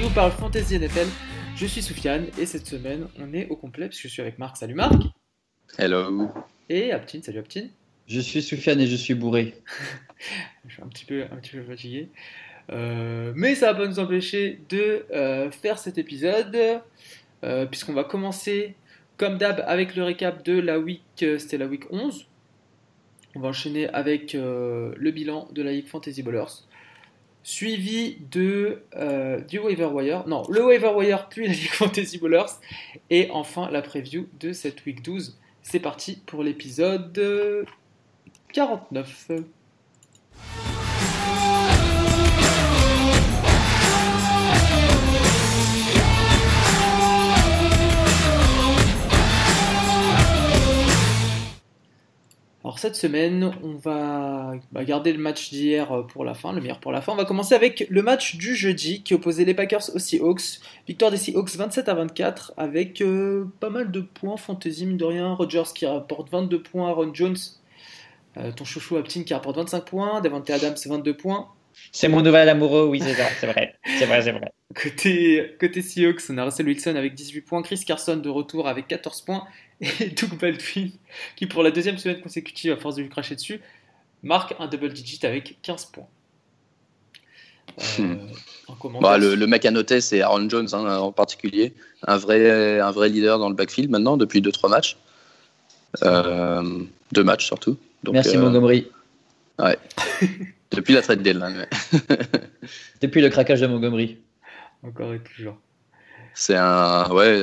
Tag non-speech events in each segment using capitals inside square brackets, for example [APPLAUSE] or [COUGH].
qui vous parle fantasy NFL. Je suis Soufiane et cette semaine on est au complet parce que je suis avec Marc. Salut Marc. Hello. Et Aptine. Salut Aptine. Je suis Soufiane et je suis bourré. [LAUGHS] je suis un petit peu, un petit peu fatigué. Euh, mais ça va pas nous empêcher de euh, faire cet épisode euh, puisqu'on va commencer comme d'hab avec le récap de la week, c'était la week 11. On va enchaîner avec le bilan de la Ligue Fantasy Ballers suivi de du waiver wire, non, le waiver wire puis la Ligue Fantasy Ballers, et enfin la preview de cette week 12. C'est parti pour l'épisode 49. Alors cette semaine, on va garder le match d'hier euh, pour la fin, le meilleur pour la fin. On va commencer avec le match du jeudi qui opposait les Packers aux Seahawks. Victoire des Seahawks 27 à 24 avec euh, pas mal de points fantasy mine de rien. Qui rapporte 22 points, Aaron Jones, euh, ton chouchou Aptin qui rapporte 25 points, Devante Adams 22 points. C'est mon nouvel amoureux, oui c'est vrai, c'est vrai, c'est vrai, c'est vrai. Côté, côté Seahawks, on a Russell Wilson avec 18 points, Chris Carson de retour avec 14 points [LAUGHS] et Doug Baldwin, qui pour la deuxième semaine consécutive, à force de lui cracher dessus, marque un double digit avec 15 points. Euh, hmm. bah, le, mec à noter, c'est Aaron Jones hein, en particulier, un vrai, un vrai leader dans le backfield maintenant depuis 2-3 matchs. Euh, deux matchs surtout. Merci euh, Montgomery. Ouais. [LAUGHS] depuis la trade deadline. [LAUGHS] depuis le craquage de Montgomery. Encore et toujours. C'est un. Ouais,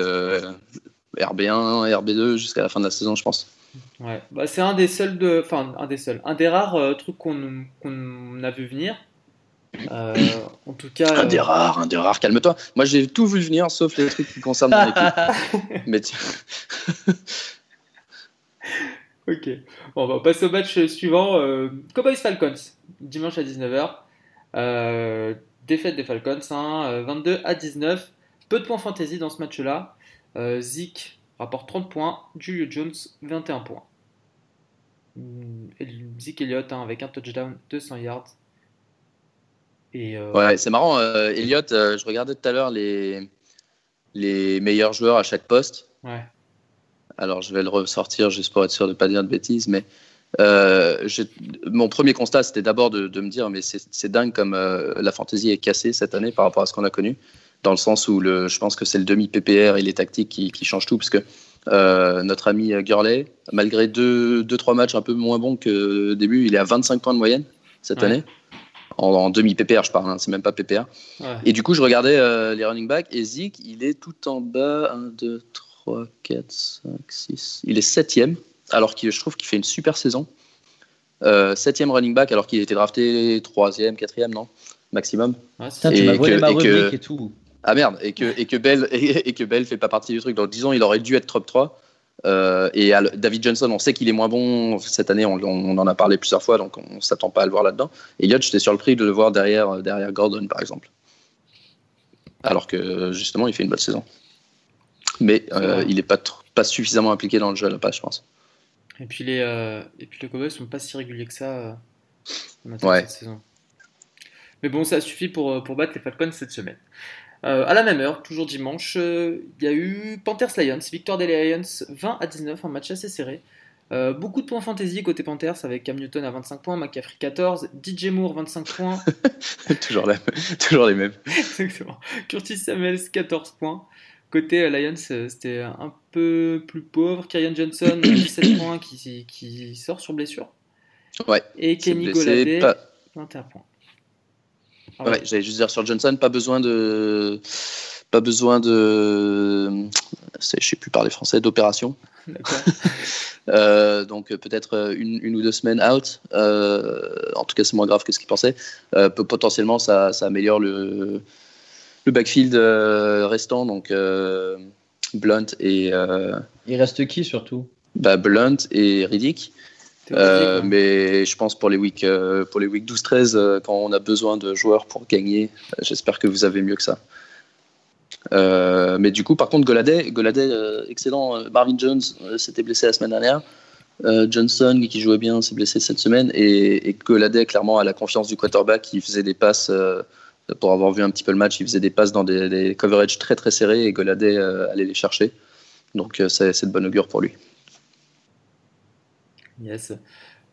RB1, RB2 jusqu'à la fin de la saison, je pense. Ouais, bah, c'est un des seuls, de... enfin un des seuls, un des rares euh, trucs qu'on a vu venir. Euh, en tout cas, un des euh, rares, un des rares. Calme-toi. Moi, j'ai tout vu venir, sauf les trucs qui concernent mon équipe. [LAUGHS] Mais [LAUGHS] ok. Bon, on va passer au match suivant. Cowboys Falcons, dimanche à 19h. défaite des Falcons, 22 hein, à 19. Peu de points fantasy dans ce match-là. Euh, Zeke rapporte 30 points, Julio Jones 21 points. Hmm, Zeke Elliott hein, avec un touchdown, 200 yards. Et euh, Ouais, c'est marrant. Euh, Elliott, je regardais tout à l'heure les, les meilleurs joueurs à chaque poste. Ouais. Alors je vais le ressortir juste pour être sûr de ne pas dire de bêtises, mais mon premier constat, c'était d'abord de, me dire, mais c'est dingue comme la fantaisie est cassée cette année par rapport à ce qu'on a connu dans le sens où le, je pense que c'est le demi-PPR et les tactiques qui, qui changent tout, parce que euh, notre ami Gurley, malgré deux, deux, trois matchs un peu moins bons que début, il est à 25 points de moyenne cette année. En, demi-PPR, je parle, hein, c'est même pas PPR. Et du coup, je regardais euh, les running backs et Zeke, il est tout en bas. 1, 2, 3, 4, 5, 6. Il est septième, alors que je trouve qu'il fait une super saison. Euh, septième running back, alors qu'il était drafté troisième, quatrième, non? Maximum. Ouais, tu m'as volé ma rubrique et tout. Ah merde, et que, et que Bell [LAUGHS] et, que Bell fait pas partie du truc. Donc disons, il aurait dû être top 3. Euh, et David Johnson, on sait qu'il est moins bon cette année, on, en a parlé plusieurs fois, donc on s'attend pas à le voir là-dedans. Elliott, j'étais surpris de le voir derrière, derrière Gordon, par exemple. Alors que justement, il fait une bonne saison. Mais euh, il n'est pas, pas suffisamment impliqué dans le jeu à la passe, je pense. Et puis les, euh, et puis les Cowboys sont pas si réguliers que ça ouais. cette saison. Mais bon, ça suffit pour, pour battre les Falcons cette semaine. Euh, à la même heure, toujours dimanche, euh, il y a eu Panthers Lions, victoire des Lions 20 à 19, un match assez serré. Euh, beaucoup de points fantasy côté Panthers avec Cam Newton à 25 points, McCaffrey 14, DJ Moore 25 points. [LAUGHS] toujours, toujours les mêmes. [LAUGHS] Exactement. Curtis Samuels 14 points. Côté Lions, c'était un peu plus pauvre. Kyrian Johnson [COUGHS] 17 points qui, qui, sort sur blessure. Ouais. Et Kenny Golladay 21 points. Ah ouais, j'allais juste dire sur Johnson, pas besoin de, pas besoin de, je sais plus parler français, d'opération. [LAUGHS] euh, donc peut-être une, une, ou deux semaines out. Euh, en tout cas, c'est moins grave que ce qu'il pensait. Euh, potentiellement, ça, ça, améliore le, le backfield euh, restant. Donc Blunt et. Il reste qui surtout? bah, Blunt et Riddick. Euh, mais je pense pour les week euh, pour les week 12-13 euh, quand on a besoin de joueurs pour gagner, j'espère que vous avez mieux que ça. mais du coup, par contre, Goladay, Goladay excellent. Marvin Jones s'était blessé la semaine dernière. Johnson, qui jouait bien, s'est blessé cette semaine. Et, et Goladay, clairement, a la confiance du quarterback qui faisait des passes pour avoir vu un petit peu le match, il faisait des passes dans des, des coverages très très serrés et Goladay allait les chercher. Donc c'est de bonne augure pour lui. Yes.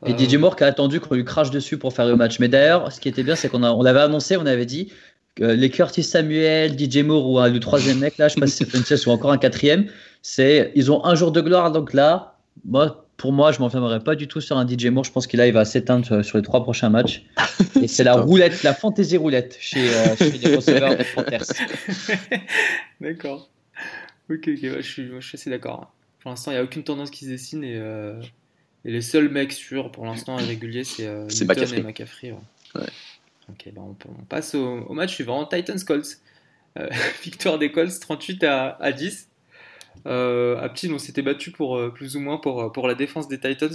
Et DJ Moore qui a attendu qu'on lui crache dessus pour faire le match. Mais d'ailleurs, ce qui était bien, c'est qu'on on l'avait annoncé, on avait dit que les Curtis Samuel, DJ Moore ou le troisième mec, là, je sais pas si c'est Funches ou encore un quatrième, c'est ils ont un jour de gloire. Donc là, moi, pour moi, je m'enfermerai pas du tout sur un DJ Moore. Je pense qu'il il va s'éteindre sur les trois prochains matchs. [LAUGHS] Et c'est la roulette, la fantaisie roulette chez, euh, les receveurs des Panthers. [LAUGHS] d'accord. Ok, ok, je, suis, je suis assez d'accord. Pour l'instant, il n'y a aucune tendance qui se dessine et, euh, et les seuls mecs sûrs pour l'instant réguliers, c'est euh, McCaffrey. et McCaffrey. Ouais. Ok, bah on, passe au, match suivant Titans Colts. Euh, [LAUGHS] victoire des Colts 38 à, 10. Euh, à Ptine, on s'était battu pour euh, plus ou moins pour, pour la défense des Titans.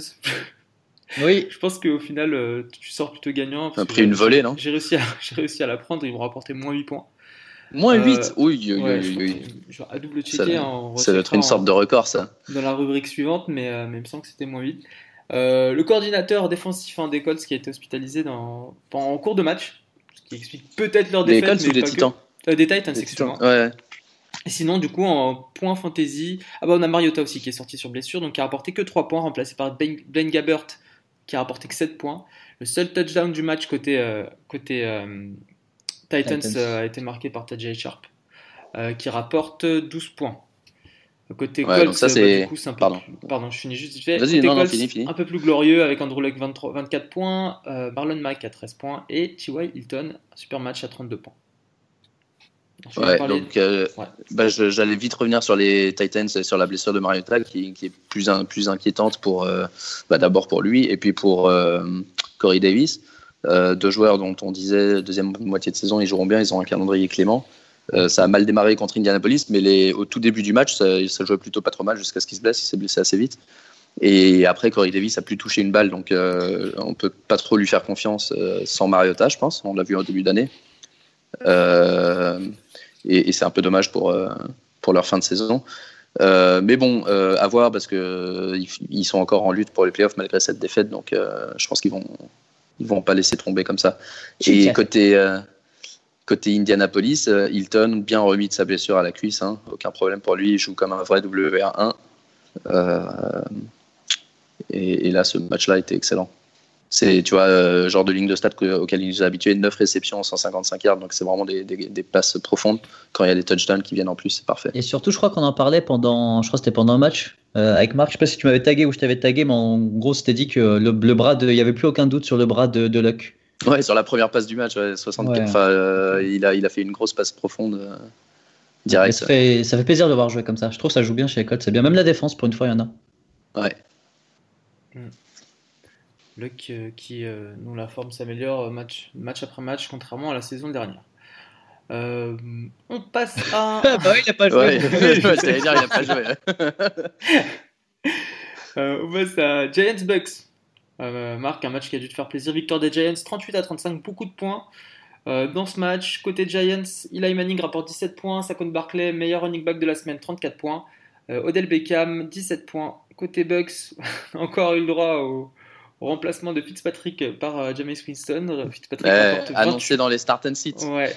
[LAUGHS] oui. Je pense qu'au final, tu sors plutôt gagnant. Tu as pris une volée, non? J'ai réussi, à, [LAUGHS] réussi à la prendre, ils m'ont rapporté moins 8 points. Moins 8 Oui, oui, oui. oui. À double checker. Ça, doit être une sorte de record, ça. Dans la rubrique suivante, mais, mais il me semble que c'était moins 8. Euh, le coordinateur défensif hein, des Colts qui a été hospitalisé dans, en cours de match, ce qui explique peut-être leur défaite. Des Colts ou des Titans? Euh, Des Titans, excuse-moi. Ouais. Et sinon, du coup, en point fantasy, ah bah on a Mariota aussi qui est sorti sur blessure, donc qui a rapporté que 3 points, remplacé par Blaine Gabbert qui a rapporté que 7 points. Le seul touchdown du match côté, euh, côté Titans, a été marqué par Tajay Sharp, qui rapporte 12 points. Côté ouais, ça, bah, c'est... un peu pardon. pardon, je finis juste vite fait. Vas-y, non, non, fini, fini. Un peu plus glorieux avec Andrew Luck 23, 24 points, euh, Marlon Mack à 13 points et T.Y. Hilton, super match à 32 points. Ouais, donc euh, ouais. Bah, j'allais vite revenir sur les Titans et sur la blessure de Mariota qui, qui est plus, un, plus inquiétante pour euh, bah, d'abord pour lui et puis pour euh, Corey Davis. deux joueurs dont on disait deuxième moitié de saison ils joueront bien, ils ont un calendrier clément. Euh, ça a mal démarré contre Indianapolis, mais les, au tout début du match, ça, ça jouait plutôt pas trop mal jusqu'à ce qu'il se blesse. Il s'est blessé assez vite. Et après, Corey Davis a plus touché une balle, donc euh, on peut pas trop lui faire confiance euh, sans Mariota, je pense. On l'a vu au début d'année. Euh, et, et c'est un peu dommage pour, pour leur fin de saison. mais bon, à voir parce que ils, sont encore en lutte pour les playoffs malgré cette défaite, donc je pense qu'ils vont ils vont pas laisser tomber comme ça. Et côté Côté Indianapolis, euh, Hilton, bien remis de sa blessure à la cuisse, hein. aucun problème pour lui, il joue comme un vrai WR1. Euh, et, là, ce match-là était excellent. C'est, tu vois, euh, genre de ligne de stats auquel il nous a habitué, 9 réceptions, 155 yards, donc c'est vraiment des, passes profondes. Quand il y a des touchdowns qui viennent en plus, c'est parfait. Et surtout, je crois qu'on en parlait pendant, je crois que c'était pendant un match avec Marc. Je sais pas si tu m'avais tagué ou je t'avais tagué, mais en gros, c'était dit que le, bras de, il y avait plus aucun doute sur le bras de, de Luck. Ouais, sur la première passe du match, ouais, 64. Euh, il, a, il a fait une grosse passe profonde euh, direct. Ça fait, ça fait, plaisir de voir jouer comme ça. Je trouve que ça joue bien chez les C'est bien. Même la défense, pour une fois, il y en a. Ouais. Hmm. Luck euh, qui, nous, la forme s'améliore match, match après match, contrairement à la saison dernière. on passe à. [LAUGHS] Ah bah oui, il a pas joué. Ouais, [LAUGHS] dire, il a pas joué. [LAUGHS] on passe à Giants Bucks. Euh, Marc, un match qui a dû te faire plaisir. Victoire des Giants, 38 à 35, beaucoup de points. Euh, dans ce match, côté Giants, Eli Manning rapporte 17 points, Saquon Barkley, meilleur running back de la semaine, 34 points. Euh, Odell Beckham, 17 points. Côté Bucks, encore eu le droit au, remplacement de Fitzpatrick par James Winston. Fitzpatrick rapporte annoncé dans les start and sit. Ouais.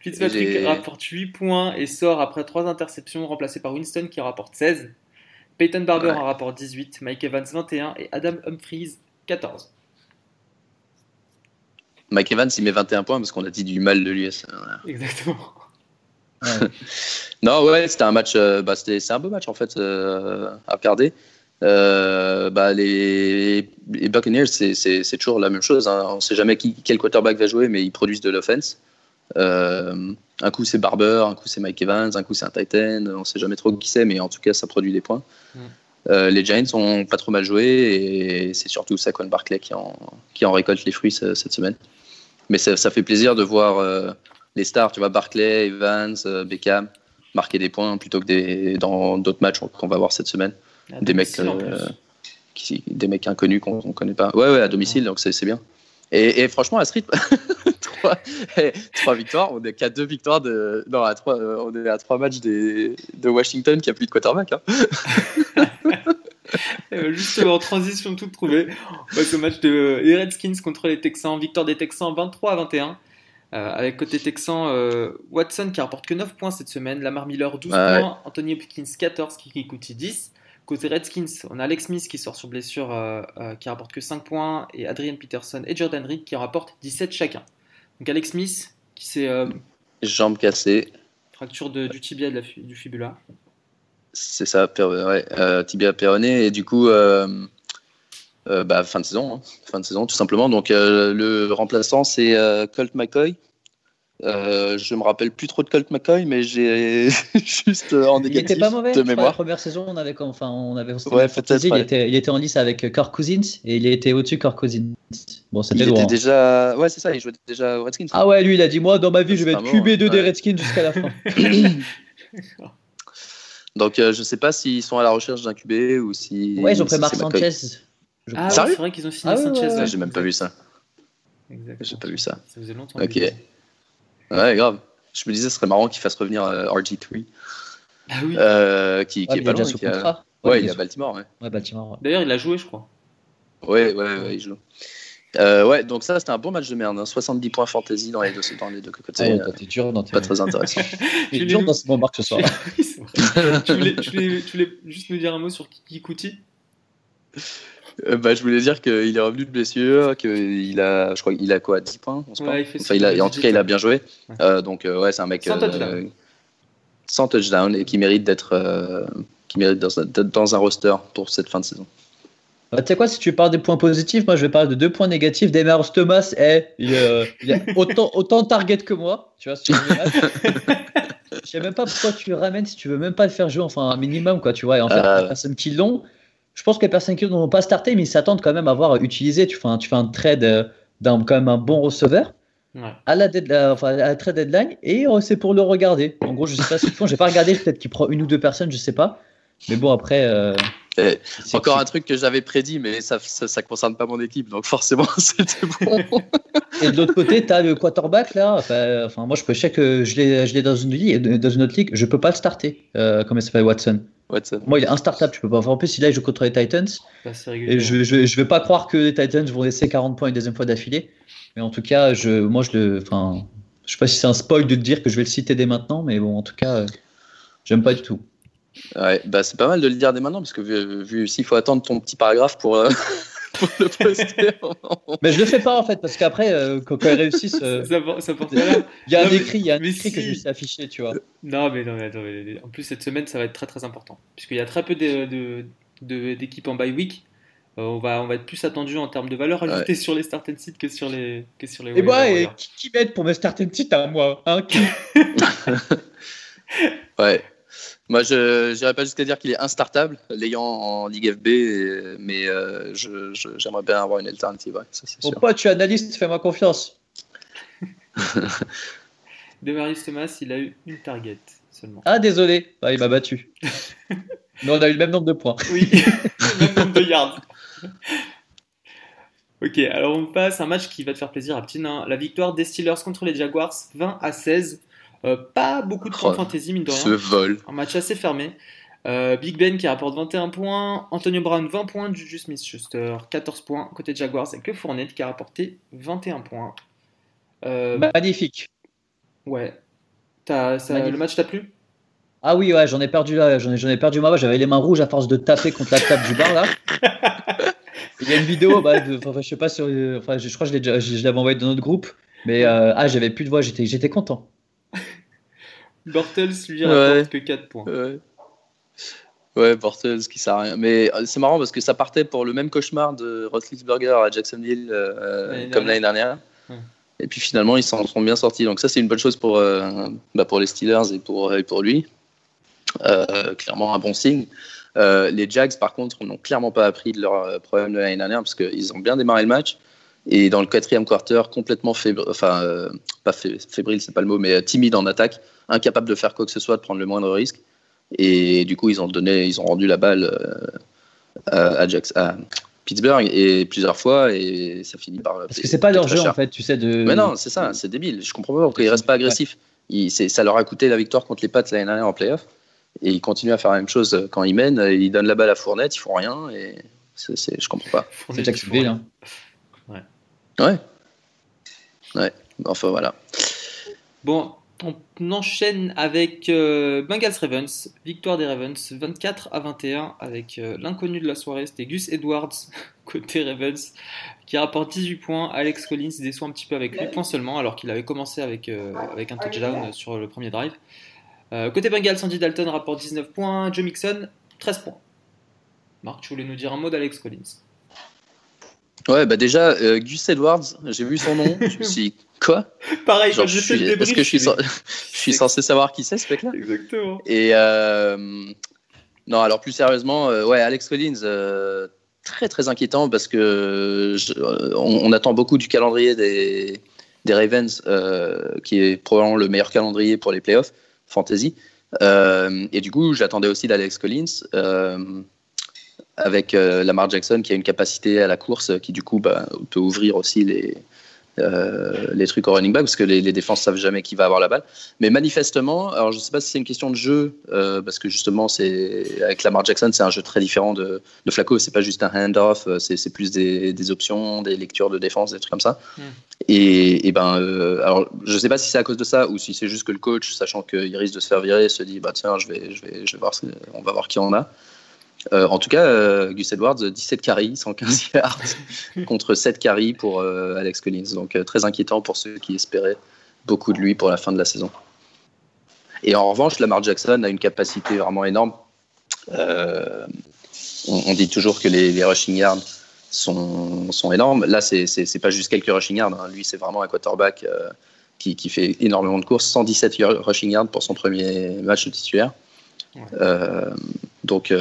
Fitzpatrick rapporte 8 points et sort après 3 interceptions, remplacé par Winston qui rapporte 16. Peyton Barber en rapporte 18, Mike Evans 21 et Adam Humphries 14. Mike Evans, il met 21 points parce qu'on a dit du mal de lui. Exactement. [LAUGHS] non, ouais, c'était un match. Euh, bah, c'est un beau match en fait euh, à regarder. Euh, bah, les, les Buccaneers, c'est toujours la même chose. Hein. On ne sait jamais qui, quel quarterback va jouer, mais ils produisent de l'offense. un coup c'est Barber, un coup c'est Mike Evans, un coup c'est un Titan. On ne sait jamais trop qui c'est, mais en tout cas ça produit des points. Mm. Euh, les Giants ont pas trop mal joué et c'est surtout Saquon Barclay qui en, qui en récolte les fruits cette semaine. Mais ça, fait plaisir de voir euh, les stars, tu vois, Barclay, Evans, euh, Beckham marquer des points plutôt que des, dans d'autres matchs qu'on va voir cette semaine. Des mecs, qui, des mecs inconnus qu'on ne connaît pas. Ouais, ouais, à domicile, donc c'est bien. Et, franchement, à ce [LAUGHS] rythme, trois, victoires, on est qu'à deux victoires de. Non, à trois, on est à trois matchs de Washington qui a plus de quarterback. Hein. [LAUGHS] Euh, justement, en transition toute trouvée, on passe au match de Redskins contre les Texans. Victoire des Texans 23 à 21. Euh, avec côté Texan, euh, Watson qui rapporte que 9 points cette semaine, Lamar Miller 12 Ouais. points, Anthony Hopkins 14, Kiki Kuti 10. Côté Redskins, on a Alex Smith qui sort sur blessure euh, euh, qui rapporte que 5 points et Adrian Peterson et Jordan Reed qui en rapportent 17 chacun. Donc Alex Smith qui s'est euh, Jambes cassées, fracture de- du tibia et de la du fibula. c'est ça, per- ouais, euh, tibia péroné, et du coup, bah, fin de saison, hein, fin de saison tout simplement. Donc le remplaçant c'est Colt McCoy. Euh, je me rappelle plus trop de Colt McCoy, mais j'ai [LAUGHS] juste euh, en Il négatif était pas mauvais. de crois, la mémoire. première saison, on avait, enfin, on avait. Ouais, peut-être, Il, ouais. était, il était en lice avec Kirk Cousins et il était au-dessus de Kirk Cousins. Bon, Il c'était était lourd. hein. déjà, ouais, c'est ça, il jouait déjà aux Redskins. Ah ouais, lui, il a dit Moi, dans ma vie, je vais être pas mort, QB2 des. Redskins jusqu'à la fin. [COUGHS] Donc euh, je sais pas s'ils sont à la recherche d'un QB ou si. Ouais, ils ont pris si Marc. Sanchez. Je Ah c'est vrai qu'ils ont signé Ah Sanchez. ouais, ouais. j'ai même pas vu ça. J'ai pas vu ça. Ça faisait longtemps. Ok. que. Ouais, grave. Je me disais, ce serait marrant qu'ils fassent revenir euh, RG3, Ah oui. euh, qui, qui Ouais, est pas il est déjà loin. sous qui a- contrat. Ouais, il il est à Baltimore, ouais. Ouais, Baltimore. ouais. D'ailleurs, il a joué, je crois. Ouais, ouais, ouais, il joue. Euh, ouais, donc ça, c'était un bon match de merde. hein. 70 points fantasy dans les deux, dans les deux côtés. Ah ouais, euh, t'es dur dans tes. pas très intéressant. [LAUGHS] T'es Je dur dans ce bon marque ce soir. [LAUGHS] Tu, voulais, tu, voulais, tu voulais juste me dire un mot sur Kiki Kuti Euh, bah, je voulais dire qu'il est revenu de blessure, qu'il a, je crois qu'il a quoi, 10 points on se Ouais, parle il fait Enfin, il a, en tout cas, il a bien joué. Ouais. Euh, donc, euh, ouais, c'est un mec Sans euh, touchdown. sans touchdown et qui mérite d'être euh, qui mérite dans un, d'être dans un roster pour cette fin de saison. Bah, tu sais quoi, si tu parles des points positifs, moi je vais parler de deux points négatifs. Demers Thomas, eh, il, euh, il a autant, autant de target que moi. Tu vois, sur. [LAUGHS] Je sais même pas pourquoi tu le ramènes si tu veux même pas le faire jouer, enfin un minimum, quoi, tu vois. Et en fait, Ah, les personnes qui l'ont, je pense que les personnes qui l'ont pas starté, mais ils s'attendent quand même à voir utiliser. Tu fais un, tu fais un trade euh, d'un quand même un bon receveur Ouais. à la, dead- euh, enfin, à la trade deadline et euh, c'est pour le regarder. En gros, je sais pas ce qu'ils font. J'ai pas regardé, peut-être qu'il prend une ou deux personnes, je sais pas. Mais bon, après. euh, Et c'est Encore un truc que j'avais prédit, mais ça, ça, ça concerne pas mon équipe, donc forcément [LAUGHS] c'était bon. [LAUGHS] Et de l'autre côté, tu as le quarterback là. Enfin, moi, je peux je sais que je l'ai, je dans une ligue, dans une autre ligue, je peux pas le starter. Euh, comment il s'appelle Watson. Watson. Moi, il est instartable. Tu peux pas. Enfin, en plus, il a il joue contre les Titans. Et je, je vais pas croire que les Titans vont laisser 40 points une deuxième fois d'affilée. Mais en tout cas, je, moi, je le. Enfin, je sais pas si c'est un spoil de te dire que je vais le citer dès maintenant, mais bon, en tout cas, euh, j'aime pas du tout. Ouais, bah c'est pas mal de le dire dès maintenant, parce que vu, vu s'il faut attendre ton petit paragraphe pour, euh, pour le poster. [LAUGHS] Mais je le fais pas en fait, parce qu'après, euh, quand, quand ils réussissent, euh, Ça, porte il y a un mais- écrit, il y a un écrit que je sais afficher, tu vois. Non, mais non, mais attends. mais- En plus, cette semaine, ça va être très très important. Puisqu'il y a très peu d'équipes en bye week. Euh, on, va, on va être plus attendu en termes de valeur ajoutée sur les start and sit que sur les, que sur les Et moi, et qui, qui m'aide pour me starter une petite à moi hein, qui- [LAUGHS] Ouais. Moi, je n'irais pas jusqu'à dire qu'il est instartable, l'ayant en Ligue FB, et- mais euh, j'aimerais bien avoir une alternative, ouais, ça c'est Mon sûr. pote, tu es analyste, fais-moi confiance. [LAUGHS] Demarius Thomas, il a eu une target seulement. Ah, désolé, Ah, il m'a battu. [LAUGHS] Mais on a eu le même nombre de points. Oui, [LAUGHS] même nombre de yards. Ok, alors on passe à un match qui va te faire plaisir à petit nain. La victoire des Steelers contre les Jaguars, 20 à 16. Euh, pas beaucoup de points de Oh, fantasy, mine de Ce rien. vol. Un match assez fermé. Euh, Big Ben qui rapporte 21 points, Antonio Brown 20 points, Juju Smith-Schuster 14 points. Côté Jaguars, c'est que Fournette qui a rapporté 21 points. Euh, Magnifique. ouais. T'as- ça- Magnifique. le match t'a plu? Ah oui, ouais, j'en ai perdu là, j'en ai, j'en ai perdu ma voix, j'avais les mains rouges à force de taper contre la table du bar là. [LAUGHS] Il y a une vidéo, bah, de- enfin, je sais pas sur, enfin, je, je crois que je l'ai déjà- je, je l'avais envoyé dans notre groupe, mais euh, ah, j'avais plus de voix, j'étais, j'étais content. Bortles lui rapporte que 4 points. Ouais. Ouais, Bortles qui sert à rien. Mais euh, c'est marrant parce que ça partait pour le même cauchemar de Roethlisberger à Jacksonville euh, comme l'année dernière. Ouais. Et puis finalement, ils s'en sont bien sortis. Donc ça, c'est une bonne chose pour, euh, bah, pour les Steelers et pour, et pour lui. Euh, clairement un bon signe. Les Jags, par contre, n'ont clairement pas appris de leur problème de l'année dernière parce qu'ils ont bien démarré le match. Et dans le quatrième quarter, complètement fébrile, enfin, euh, pas fé- fébrile, c'est pas le mot, mais euh, timide en attaque, incapable de faire quoi que ce soit, de prendre le moindre risque. Et du coup, ils ont donné, ils ont rendu la balle euh, à, à Jax- à Pittsburgh et plusieurs fois, et ça finit par. Parce que c'est pas leur jeu cher. en fait, tu sais, de. Mais non, c'est ça, c'est débile. Je comprends pas pourquoi ils restent pas agressifs. Ça leur a coûté la victoire contre les Pats l'année dernière en playoff. Et ils continuent à faire la même chose quand ils mènent. Ils donnent la balle à Fournette, ils font rien. Et c'est, c'est- je comprends pas. C'est Jacksonville. Hein. Ouais. Ouais. Enfin voilà. Bon, on enchaîne avec euh, Bengals Ravens, victoire des Ravens 24 à 21 avec euh, l'inconnu de la soirée, c'était Gus Edwards [LAUGHS] côté Ravens qui rapporte 18 points. Alex Collins déçoit un petit peu avec 8 points seulement alors qu'il avait commencé avec, euh, avec un touchdown sur le premier drive. côté Bengals, Sandy Dalton rapporte 19 points, Joe Mixon 13 points. Marc, tu voulais nous dire un mot d'Alex Collins? Ouais, bah déjà, Gus Edwards, j'ai vu son nom, je me suis dit, quoi? [LAUGHS] Pareil, Genre, je fait le Parce que je suis, [LAUGHS] je suis censé savoir qui c'est ce mec-là. Exactement. Et euh, non, alors plus sérieusement, euh, ouais, Alex Collins, euh, très très inquiétant parce que on, attend beaucoup du calendrier des, des Ravens, qui est probablement le meilleur calendrier pour les playoffs fantasy. et du coup, j'attendais aussi d'Alex Collins avec Lamar Jackson qui a une capacité à la course qui du coup bah, peut ouvrir aussi les, euh, les trucs au running back parce que les, les, défenses savent jamais qui va avoir la balle. Mais manifestement, alors je sais pas si c'est une question de jeu euh, parce que justement c'est avec Lamar Jackson c'est un jeu très différent de, de Flacco. C'est pas juste un hand-off, euh, c'est plus des, des, options, des lectures de défense, des trucs comme ça. Hmm. Et, et, ben alors je sais pas si c'est à cause de ça ou si c'est juste que le coach, sachant qu'il risque de se faire virer, se dit bah tiens je vais je vais je vais voir on va voir qui en a. Euh, en tout cas, euh, Gus Edwards, 17 carries, 115 yards [LAUGHS] contre 7 carries pour euh, Alex Collins. Donc très inquiétant pour ceux qui espéraient beaucoup de lui pour la fin de la saison. Et en revanche, Lamar Jackson a une capacité vraiment énorme. On, dit toujours que les, rushing yards sont, sont énormes. Là, c'est pas juste quelques rushing yards. Hein. Lui, c'est vraiment un quarterback qui, qui, fait énormément de courses. 117 rushing yards pour son premier match de titulaire. donc,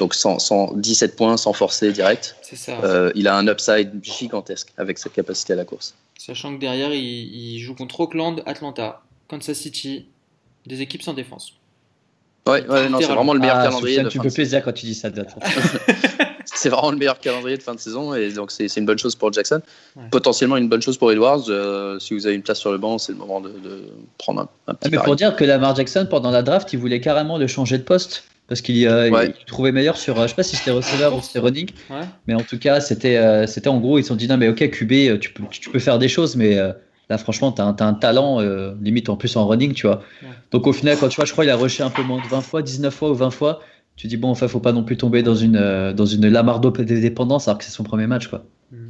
donc 117 points sans forcer direct. Euh, il a un upside gigantesque avec cette capacité à la course. Sachant que derrière, il, joue contre Oakland, Atlanta, Kansas City, des équipes sans défense. Ouais, non, c'est vraiment le meilleur ah, calendrier. tu peux plaisir quand tu dis ça. [LAUGHS] c'est vraiment le meilleur calendrier de fin de saison et donc c'est une bonne chose pour Jackson. Potentiellement une bonne chose pour Edwards. Euh, si vous avez une place sur le banc, c'est le moment de, prendre un, petit. Ah, mais pour dire que Lamar Jackson, pendant la draft, il voulait carrément le changer de poste parce qu'il euh, trouvait meilleur sur, euh, je sais pas si c'était receveur ou c'était running, mais en tout cas, c'était euh, c'était en gros, ils se sont dit, non, mais ok, QB, tu peux, tu peux faire des choses, mais là, franchement, tu as, un talent, limite en plus en running, tu vois. Donc au final, quand tu vois, je crois qu'il a rushé un peu moins de 20 fois, 19 fois ou 20 fois, tu dis, bon, enfin, faut pas non plus tomber dans une, dans une Lamardo dépendance alors que c'est son premier match, quoi. Mm.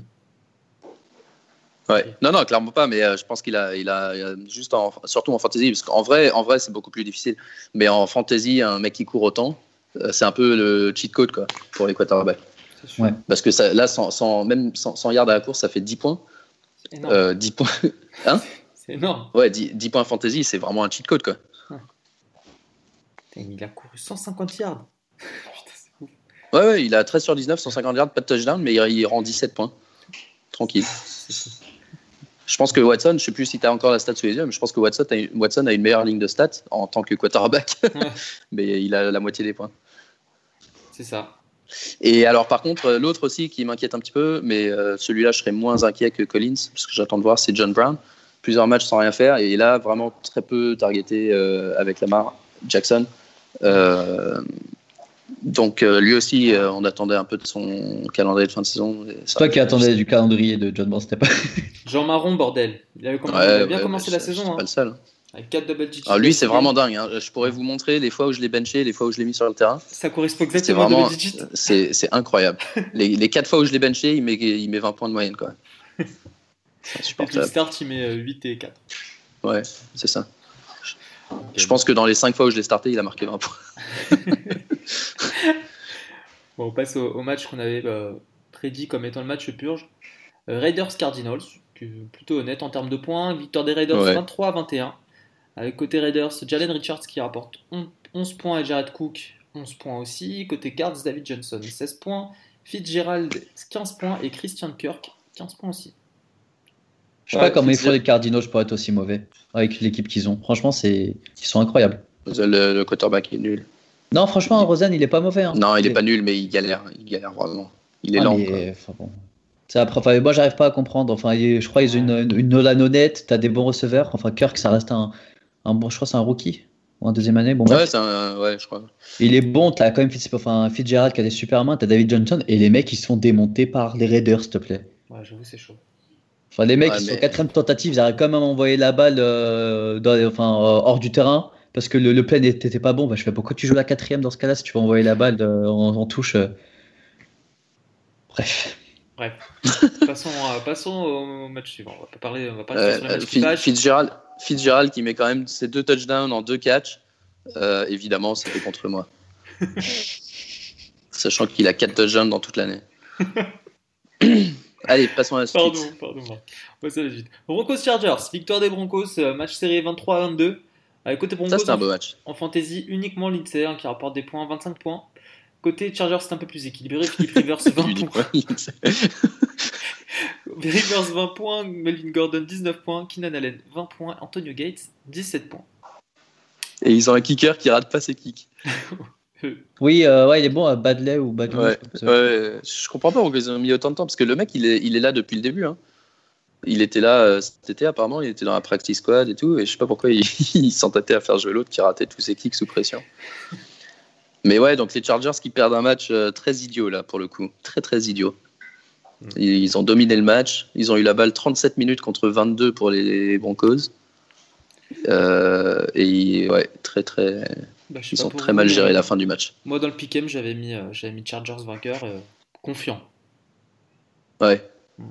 Ouais. Non, non, clairement pas, mais euh, je pense qu'il a, il a, juste en, surtout en fantasy, parce qu'en vrai, en vrai, c'est beaucoup plus difficile. Mais en fantasy, un mec qui court autant, euh, c'est un peu le cheat code quoi, pour les quarterbacks. Ouais. Parce que ça, là, sans, même sans, yards à la course, ça fait 10 points. Euh, 10 points. [LAUGHS] hein C'est énorme. Ouais, 10, points fantasy, c'est vraiment un cheat code. Quoi. Il a couru 150 yards. [LAUGHS] Putain, Ouais, ouais, il a 13 sur 19, 150 yards, pas de touchdown, mais il, il rend 17 points. Tranquille. Je pense que Watson, je ne sais plus si tu as encore la stat sous les yeux, mais je pense que Watson a, une, Watson a une meilleure ligne de stats en tant que quarterback. [LAUGHS] mais il a la moitié des points. C'est ça. Et alors, par contre, l'autre aussi qui m'inquiète un petit peu, mais euh, celui-là, je serais moins inquiet que Collins, parce que j'attends de voir, c'est John Brown. Plusieurs matchs sans rien faire, et là, vraiment très peu targeté euh, avec Lamar Jackson. Euh, donc euh, lui aussi, euh, on attendait un peu de son calendrier de fin de saison. C'est toi qui attendais du calendrier de John Brown, c'était pas. [LAUGHS] Jean Marron, bordel. Il avait, commencé, bien commencé la saison. Hein. pas le seul. Avec 4 double digits. Alors lui, c'est vraiment dingue. Hein. Je pourrais vous montrer les fois où je l'ai benché, les fois où je l'ai mis sur le terrain. Ça correspond exactement à double digits. C'est incroyable. [LAUGHS] les, les 4 fois où je l'ai benché, il met, il met 20 points de moyenne. Quoi. [LAUGHS] C'est insupportable. Et start, il met 8 et 4. Ouais, c'est ça. Je pense que dans les 5 fois où je l'ai starté, il a marqué 20 points. [LAUGHS] on passe au, match qu'on avait euh, prédit comme étant le match purge. Euh, Raiders Cardinals, plutôt honnête en termes de points. Victoire des Raiders 23 à 21. Avec côté Raiders, Jalen Richards qui rapporte 11 points et Jared Cook 11 points aussi. Côté Cards, David Johnson 16 points. Fitzgerald 15 points et Christian Kirk 15 points aussi. Je sais pas comment ils font les Cardinals pour être aussi mauvais avec l'équipe qu'ils ont. Franchement, c'est ils sont incroyables. Le, le quarterback est nul. Non, franchement, Rosen, il est pas mauvais. Hein. Non, il est pas nul, mais il galère. Il galère vraiment. Il est lent. après, moi, j'arrive pas à comprendre. Enfin, je crois qu'ils ont une, une, Nolan honnête. T'as des bons receveurs. Enfin, Kirk, ça reste un, un bon. Je crois c'est un rookie ou en deuxième année. Bon, ouais, c'est un, ouais, je crois. Il est bon. T'as quand même enfin, Fitzgerald qui a des super mains. T'as David Johnson et les mecs ils sont démontés par les Raiders, s'il te plaît. Ouais, j'avoue, c'est chaud. Enfin, les mecs Ouais, sont mais- quatrième tentative, ils arrivent quand même à envoyer la balle euh, dans enfin, euh, hors du terrain parce que le, le play n'était pas bon. Bah, je fais pourquoi tu joues la quatrième dans ce cas-là si tu vas envoyer la balle euh, en, en touche. euh. Bref. Bref, [LAUGHS] passons, euh, passons au match suivant. On va pas parler, on va pas Euh, sur euh, Fitz- fâchent. Fitzgerald, Fitzgerald qui met quand même ses deux touchdowns en deux catchs. Euh, évidemment, c'était contre moi. [LAUGHS] Sachant qu'il a quatre touchdowns dans toute l'année. [LAUGHS] Allez, passons à la suite. Pardon, pardon. On passe à la suite. Broncos Chargers, victoire des Broncos, euh, match serré 23 à 22. Avec côté Broncos, Ça, un beau match. En fantasy, uniquement Lindsay hein, qui rapporte des points, 25 points. Côté Chargers, c'est un peu plus équilibré. Philippe Rivers, [LAUGHS] 20 points. [LAUGHS] Rivers, 20 points. Melvin Gordon, 19 points. Keenan Allen, 20 points. Antonio Gates, 17 points. Et ils ont un kicker qui rate pas ses kicks. [LAUGHS] [LAUGHS] Oui, euh, ouais, il est bon à Badley ou Badley. Ouais, ouais, je comprends pas pourquoi ils ont mis autant de temps parce que le mec il est, il est là depuis le début. hein. Il était là euh, cet été apparemment, il était dans la practice squad et tout, et je sais pas pourquoi il, [LAUGHS] il s'entêtait à faire jouer l'autre qui ratait tous ses kicks sous pression. Mais ouais, donc les Chargers qui perdent un match euh, très idiot là pour le coup, très très idiot. Mm. Ils, ils ont dominé le match, ils ont eu la balle 37 minutes contre 22 pour les Broncos. Euh, et ouais, très très, Bah, ils ont très mal géré la fin du match. Moi, dans le pick'em, j'avais mis, euh, j'avais mis Chargers vainqueur, euh, confiant. Ouais. Mm.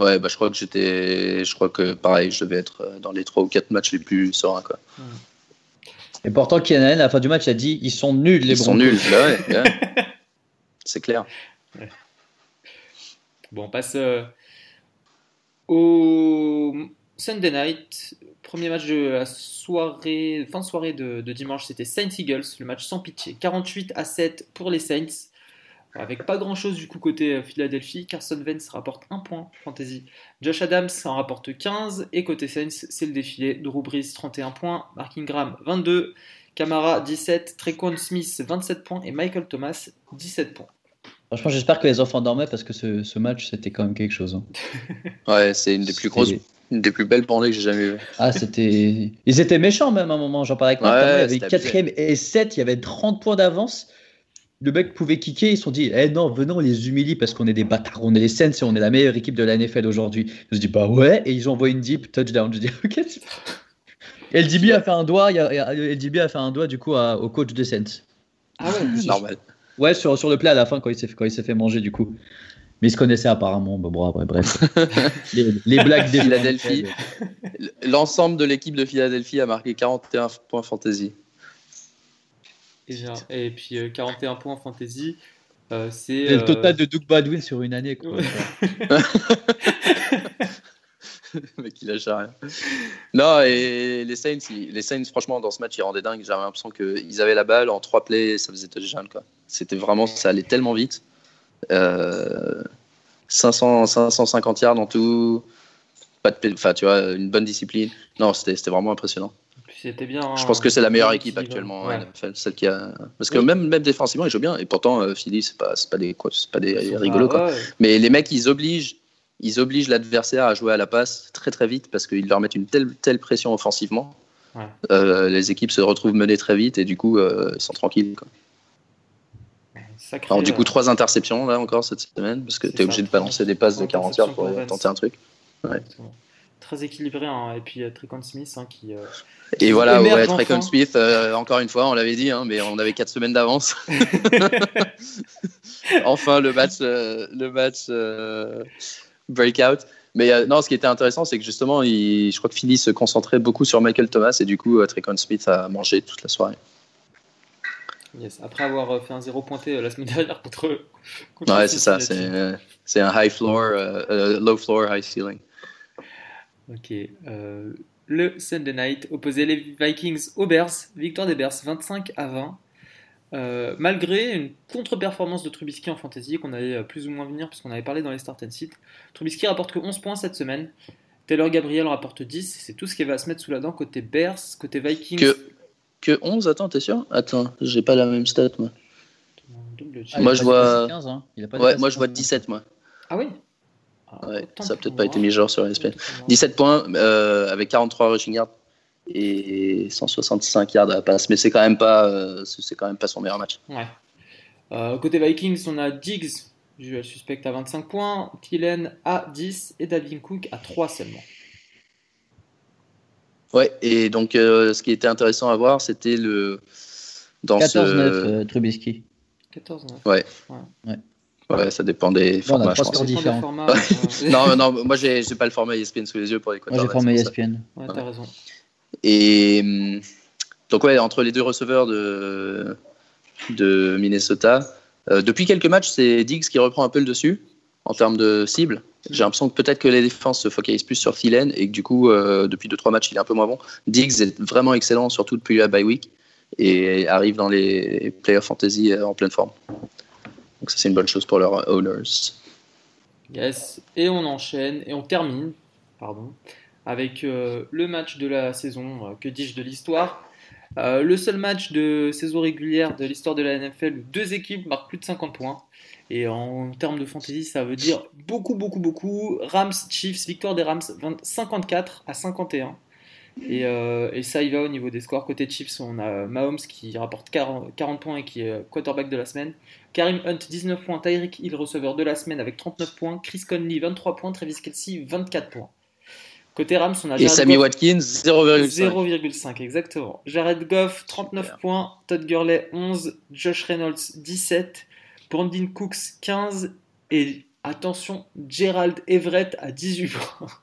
Ouais, bah je crois que j'étais, je crois que pareil, je devais être euh, dans les trois ou quatre matchs les plus sereins quoi. Et pourtant, Allen, à la fin du match, a dit ils sont nuls, les Ils sont nuls, bah ouais, ouais. [LAUGHS] c'est clair. Bon, on passe euh, au Sunday night. Premier match de la soirée, fin de soirée de, de dimanche, c'était Saints Eagles, le match sans pitié. 48 à 7 pour les Saints. Avec pas grand chose du coup côté euh, Philadelphie. Carson Wentz rapporte 1 point fantasy. Josh Adams en rapporte 15. Et côté Saints, c'est le défilé. Drew Brees 31 points. Mark Ingram 22. Camara 17. Trequan Smith 27 points. Et Michael Thomas 17 points. Franchement, j'espère que les enfants dormaient parce que ce, ce match, c'était quand même quelque chose. hein. Ouais, c'est une des plus grosses, une des plus belles bandées que j'ai jamais vues. Ah, c'était. Ils étaient méchants même à un moment. J'en parlais avec Marc. Ouais, il y avait c'était 4 et 7, il y avait 30 points d'avance. Le mec pouvait kicker. Ils se sont dit Eh non, venons, on les humilie parce qu'on est des bâtards. On est les Saints et on est la meilleure équipe de la NFL aujourd'hui. Je dis Bah ouais. Et ils ont envoyé une deep touchdown. Je dis [LAUGHS] Ok. Et LDB a fait un doigt. LDB a fait un doigt du coup à- au coach des Saints. Ah ouais, [LAUGHS] Normal. Ouais, sur, sur le play à la fin quand il s'est fait, quand il s'est fait manger du coup. Mais ils se connaissaient apparemment. Bon, bon, après, bref. [LAUGHS] les, les blagues des Philadelphie. L'ensemble de l'équipe de Philadelphie a marqué 41 points fantasy. Et, bien, et puis euh, 41 points en fantasy, euh, c'est. Le euh, total de Doug Badwin sur une année. Quoi. Le mec, il lâche rien. Non, et les Saints, ils- les Saints, franchement, dans ce match, ils rendaient dingue. J'avais l'impression qu'ils avaient la balle en trois plays, ça faisait touchdown, quoi. C'était vraiment, ça allait tellement vite. Euh, 500, 550 yards en tout. Pas de, enfin, tu vois, une bonne discipline. Non, c'était vraiment impressionnant. C'était bien. hein, Je pense que c'est la meilleure bien équipe équilibré. actuellement, Ouais. celle qui a. Parce que Oui. même, même défensivement, ils jouent bien. Et pourtant, euh, Philly, c'est pas, pas des, quoi, pas des rigolos, pas- quoi. ouais, Mais les mecs, ils obligent, ils obligent l'adversaire à jouer à la passe très très vite parce qu'ils leur mettent une telle, telle pression offensivement. Ouais. Euh, les équipes se retrouvent menées très vite et du coup, euh, ils sont tranquilles. quoi. Sacré, Alors, du coup, euh, trois interceptions là encore cette semaine parce que tu es obligé de balancer des passes de Trois 40 yards pour tenter un truc. Très équilibré. hein. Et puis euh, Trequan Smith hein, qui. euh, Et voilà, ouais. Trequan Smith, euh, encore une fois, on l'avait dit, hein, mais on avait quatre semaines d'avance. [LAUGHS] enfin, le match, euh, le match euh, breakout. Mais euh, non, ce qui était intéressant, c'est que justement, il, je crois que Philly se concentrait beaucoup sur Michael Thomas et du coup, euh, Trequan Smith a mangé toute la soirée. Yes. Après avoir euh, fait un zéro pointé euh, la semaine [LAUGHS] dernière contre. contre Ouais, c'est ça, c'est euh, c'est un high floor, low floor, high ceiling. Ok. euh, le Sunday night opposait les Vikings aux Bears. Victoire des Bears 25 à 20. Euh, malgré une contre-performance de Trubisky en fantasy qu'on allait plus ou moins venir puisqu'on avait parlé dans les start and sit. Trubisky rapporte que 11 points cette semaine. Taylor Gabriel rapporte 10. C'est tout ce qui va se mettre sous la dent côté Bears, côté Vikings. Que, que 11, attends, t'es sûr? Attends, j'ai pas la même stat, moi. Ah, Moi, je vois- dépassé 15, hein. Il a pas Ouais, moi je vois 15. 17, moi. Ah oui? Ah, Ouais, ça peut-être pas été mis genre sur les SP. Autant pour moi. 17 points euh, avec 43 rushing yards et 165 yards à la passe, mais c'est quand même pas, euh, c'est quand même pas son meilleur match. Ouais. Euh, côté Vikings, on a Diggs Usual Suspect à 25 points, Thielen à 10 et Dalvin Cook à 3 seulement. Ouais, et donc euh, ce qui était intéressant à voir, c'était le. Dans 14-9 ce... euh, Trubisky. 14 9. Ouais. Ouais. Ouais, ça dépend des Bon, on a formats, je trois pense. scores différents. Format, euh, [LAUGHS] non, non, moi j'ai j'ai pas le format ESPN sous les yeux pour les Moi j'ai ça. ESPN. ouais, t'as raison. Et hum, donc ouais, entre les deux receveurs de, de Minnesota, euh, depuis quelques matchs, c'est Diggs qui reprend un peu le dessus en termes de cible. J'ai l'impression que peut-être que les défenses se focalisent plus sur Thielen et que du coup, euh, depuis 2-3 matchs, il est un peu moins bon. Diggs est vraiment excellent, surtout depuis la bye week, et arrive dans les playoff fantasy euh, en pleine forme. Donc ça, c'est une bonne chose pour leurs owners. Yes. Et on enchaîne et on termine, pardon, avec euh, le match de la saison, euh, que dis-je de l'histoire. Euh, le seul match de saison régulière de l'histoire de la NFL où deux équipes marquent plus de 50 points. Et en termes de fantasy, ça veut dire beaucoup, beaucoup, beaucoup. Rams, Chiefs, victoire des Rams 20 54 à 51. Et, euh, et ça y va au niveau des scores. Côté Chiefs, on a Mahomes qui rapporte 40, 40 points et qui est quarterback de la semaine. Karim Hunt 19 points, Tyreek Hill receveur de la semaine avec 39 points, Chris Conley 23 points, Travis Kelsey 24 points. Côté Rams, on a Et Jared Sammy Goff, Watkins, 0,5. 0,5 exactement. Jared Goff 39 Super. points, Todd Gurley 11, Josh Reynolds 17, Brandon Cooks 15 et attention, Gerald Everett à 18 points. [LAUGHS]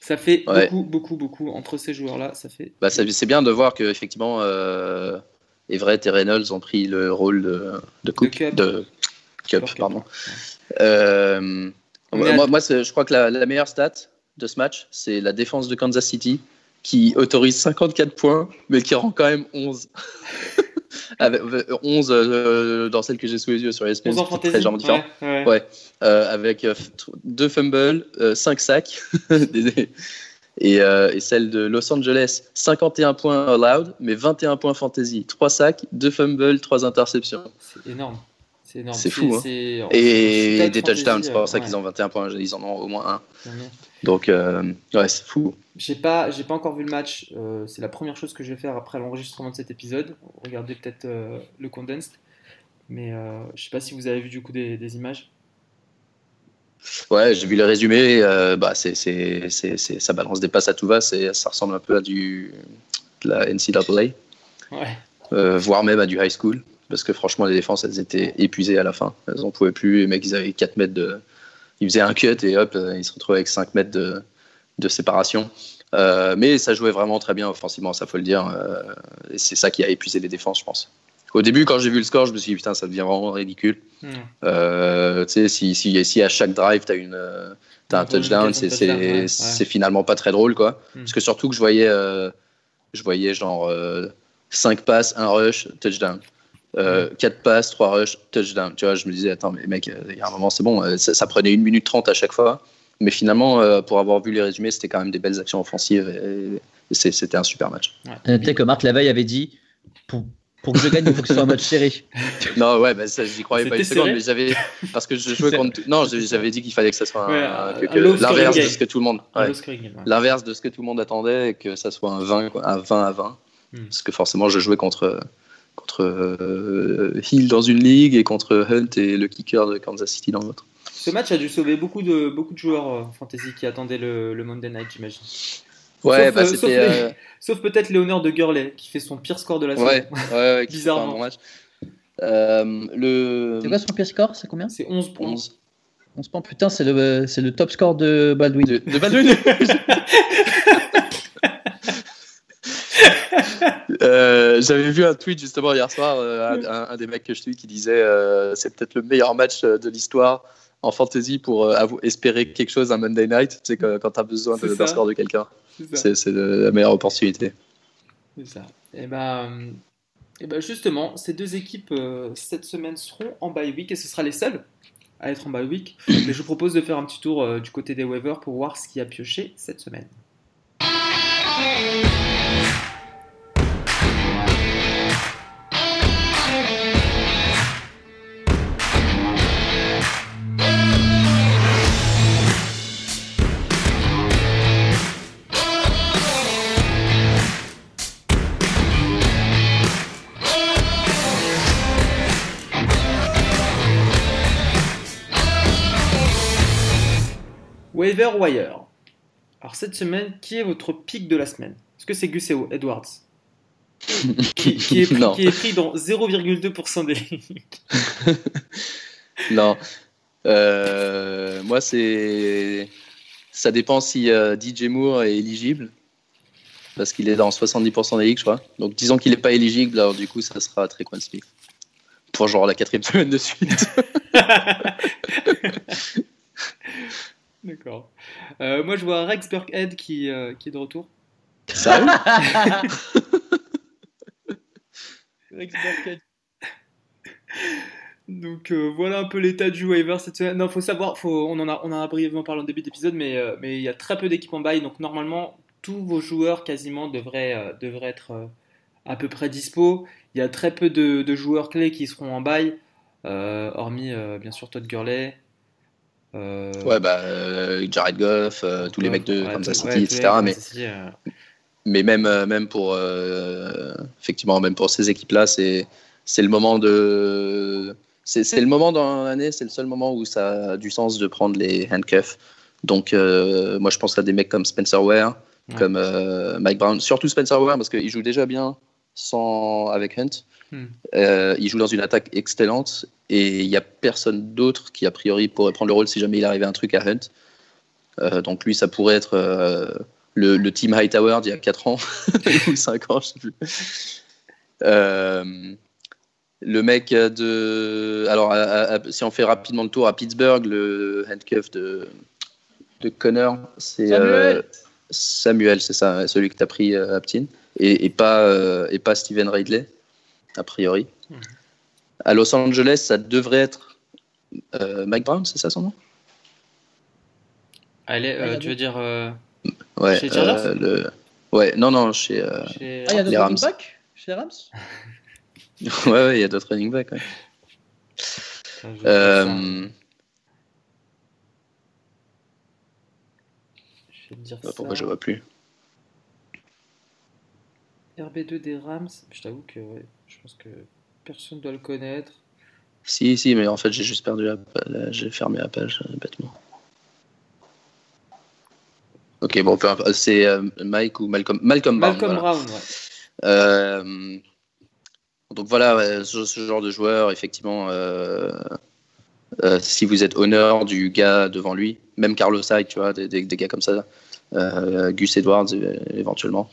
Ça fait Ouais. beaucoup, beaucoup, beaucoup entre ces joueurs-là. Ça fait. Bah, c'est bien de voir que effectivement euh, Everett et Reynolds ont pris le rôle de, de Cook, Cup. de Cup, pardon. ouais. Euh, moi, je crois que la, la meilleure stat de ce match, c'est la défense de Kansas City qui autorise 54 points, mais qui rend quand même 11. [LAUGHS] Avec, euh, 11 euh, dans celle que j'ai sous les yeux sur ESPN, 11 en c'est légèrement différent. Ouais, ouais. Ouais. Euh, avec euh, deux fumbles, 5 sacs, [LAUGHS] Des- et, euh, et celle de Los Angeles, 51 points allowed, mais 21 points fantasy, 3 sacs, 2 fumbles, 3 interceptions. C'est énorme. C'est énorme. C'est fou, hein. Et des touchdowns, c'est pour ça ouais, qu'ils ont 21 points, ils en ont au moins un. Donc, euh, ouais, c'est fou. J'ai pas, pas encore vu le match. euh, c'est la première chose que je vais faire après l'enregistrement de cet épisode. Regardez peut-être euh, le condensed. Mais euh, je sais pas si vous avez vu du coup des, des images. Ouais, j'ai vu le résumé, euh, bah, c'est, ça balance des passes à tout va, ça ressemble un peu à du, de la NCAA, Ouais. euh, voire même à du high school, parce que franchement, les défenses, elles étaient épuisées à la fin. Elles en pouvaient plus, les mecs, ils avaient 4 mètres de. Ils faisaient un cut et hop, ils se retrouvaient avec 5 mètres de, de séparation. Euh, mais ça jouait vraiment très bien offensivement, ça faut le dire. euh, et c'est ça qui a épuisé les défenses, je pense. Au début, quand j'ai vu le score, je me suis dit, putain, ça devient vraiment ridicule. Hmm. Euh, tu sais, si, si, si à chaque drive, tu as, une, un touchdown, c'est, ouais, ouais. finalement pas très drôle. Quoi. Mm. Parce que surtout que je voyais, je voyais genre 5 passes, 1 rush, touchdown. Euh, 4 passes, 3 rush, touchdown. Tu vois, je me disais, attends, mais mec, euh, il y a un moment, c'est bon. euh, Ça, ça prenait 1 minute 30 à chaque fois. Mais finalement, euh, pour avoir vu les résumés, c'était quand même des belles actions offensives et, c'était un super match. Euh, Peut-être que Marc Laveille avait dit pour, pour que je gagne, il faut que ce soit un match serré. [LAUGHS] Non, ouais, bah, ça, j'y croyais pas une seconde, serré mais j'avais. Parce que je jouais contre. Non, j'avais dit qu'il fallait que ça soit un- Ouais, l'inverse de ce que tout le monde. Ouais. ouais. L'inverse de ce que tout le monde attendait et que ça soit un 20, quoi, un 20 à 20. Hmm. Parce que forcément, je jouais contre, contre euh, Hill dans une ligue et contre Hunt et le kicker de Kansas City dans l'autre. Ce match a dû sauver beaucoup de, beaucoup de joueurs euh, fantasy qui attendaient le, le Monday Night, j'imagine. Ouais, Sauf, bah euh, sauf les- [LAUGHS] Sauf peut-être Léonard de Gurley qui fait son pire score de la saison. ouais, ouais, [LAUGHS] Bizarrement. bon match. Euh, le. C'est quoi son pire score? C'est combien? C'est 11 points. 11. On se prend, putain, c'est le, c'est le top score de Baldwin. De, de [LAUGHS] Baldwin Euh, J'avais vu un tweet justement hier soir, euh, un, un- un des mecs que je suis qui disait euh, c'est peut-être le meilleur match euh, de l'histoire en fantasy pour euh, espérer quelque chose un Monday night, tu sais, quand, tu as besoin de- d'un ça. score de quelqu'un. C'est la meilleure opportunité. C'est ça. Et ben, et ben justement, ces deux équipes euh, cette semaine seront en bye week et ce sera les seules à être en bye week. [COUGHS] Mais je vous propose de faire un petit tour euh, du côté des waivers pour voir ce qui a pioché cette semaine. Waiver Wire. Alors cette semaine, qui est votre pic de la semaine? Est-ce que c'est Gus Edwards? Qui, qui, est pris, [LAUGHS] Non. qui est pris dans 0,2% des ligues. [LAUGHS] Non. Euh, moi, c'est. Ça dépend si euh, DJ Moore est éligible. Parce qu'il est dans 70% des ligues, je crois. Donc disons qu'il n'est pas éligible, alors du coup, ça sera Trequan Smith. Pour genre la quatrième [LAUGHS] semaine de suite. D'accord. Euh, moi, je vois Rex Burkhead qui, euh, qui est de retour. Sérieux [LAUGHS] Rex Burkhead. Donc euh, voilà un peu l'état du waiver cette semaine. Non, faut savoir, faut, on, en a, on en a brièvement parlé en début d'épisode, mais, euh, mais il y a très peu d'équipes en bail, donc normalement tous vos joueurs quasiment devraient, euh, devraient être euh, à peu près dispo. Il y a très peu de, de joueurs clés qui seront en bail, euh, hormis euh, bien sûr Todd Gurley. Euh, Ouais, bah, euh, Jared Goff, euh, tous les mecs de ouais, Kansas City, ouais, etc. Mais, City, mais même, même pour. euh, effectivement, même pour ces équipes-là, c'est c'est le moment de. C'est c'est le moment dans l'année, c'est le seul moment où ça a du sens de prendre les handcuffs. Donc, moi, je pense à des mecs comme Spencer Ware, comme Mike Brown, surtout Spencer Ware, parce qu'il joue déjà bien sans, avec Hunt. Hmm. Euh, il joue dans une attaque excellente et il n'y a personne d'autre qui, a priori, pourrait prendre le rôle si jamais il arrivait un truc à Hunt. Euh, donc, lui, ça pourrait être euh, le, le team Hightower d'il y a 4 ans [LAUGHS] ou 5 ans, je sais plus. Euh, le mec de. Alors, à- à- à- si on fait rapidement le tour à Pittsburgh, le handcuff de, de Connor, c'est. Samuel. Samuel, c'est ça, celui que tu as pris euh, à Ptin, et, et pas, euh, et pas Steven Ridley, a priori. À Los Angeles, ça devrait être euh, Mike Brown, c'est ça son nom? Allez, euh, Ah, a tu veux dire euh, Ouais, Chez euh, le... ouais, non, non, chez. euh, chez- Ah, il y a Les d'autres Rams. running backs? Chez les Rams? [LAUGHS] Ouais, ouais, il y a d'autres running backs. ouais. Attends, je vais. Euh, te dire pourquoi ça. je vois plus RB2 des Rams, je t'avoue que ouais, je pense que personne doit le connaître. Si, si, mais en fait, j'ai juste perdu la page. J'ai fermé la page euh, bêtement. Ok, bon, importe. c'est euh, Mike ou Malcolm Malcolm Brown. Malcolm voilà. Brown, ouais. Euh, donc voilà, ouais, ce, ce genre de joueur, effectivement, euh, euh, si vous êtes honneur du gars devant lui, même Carlos Hyde, tu vois, des, des- des gars comme ça, euh, Gus Edwards euh, éventuellement.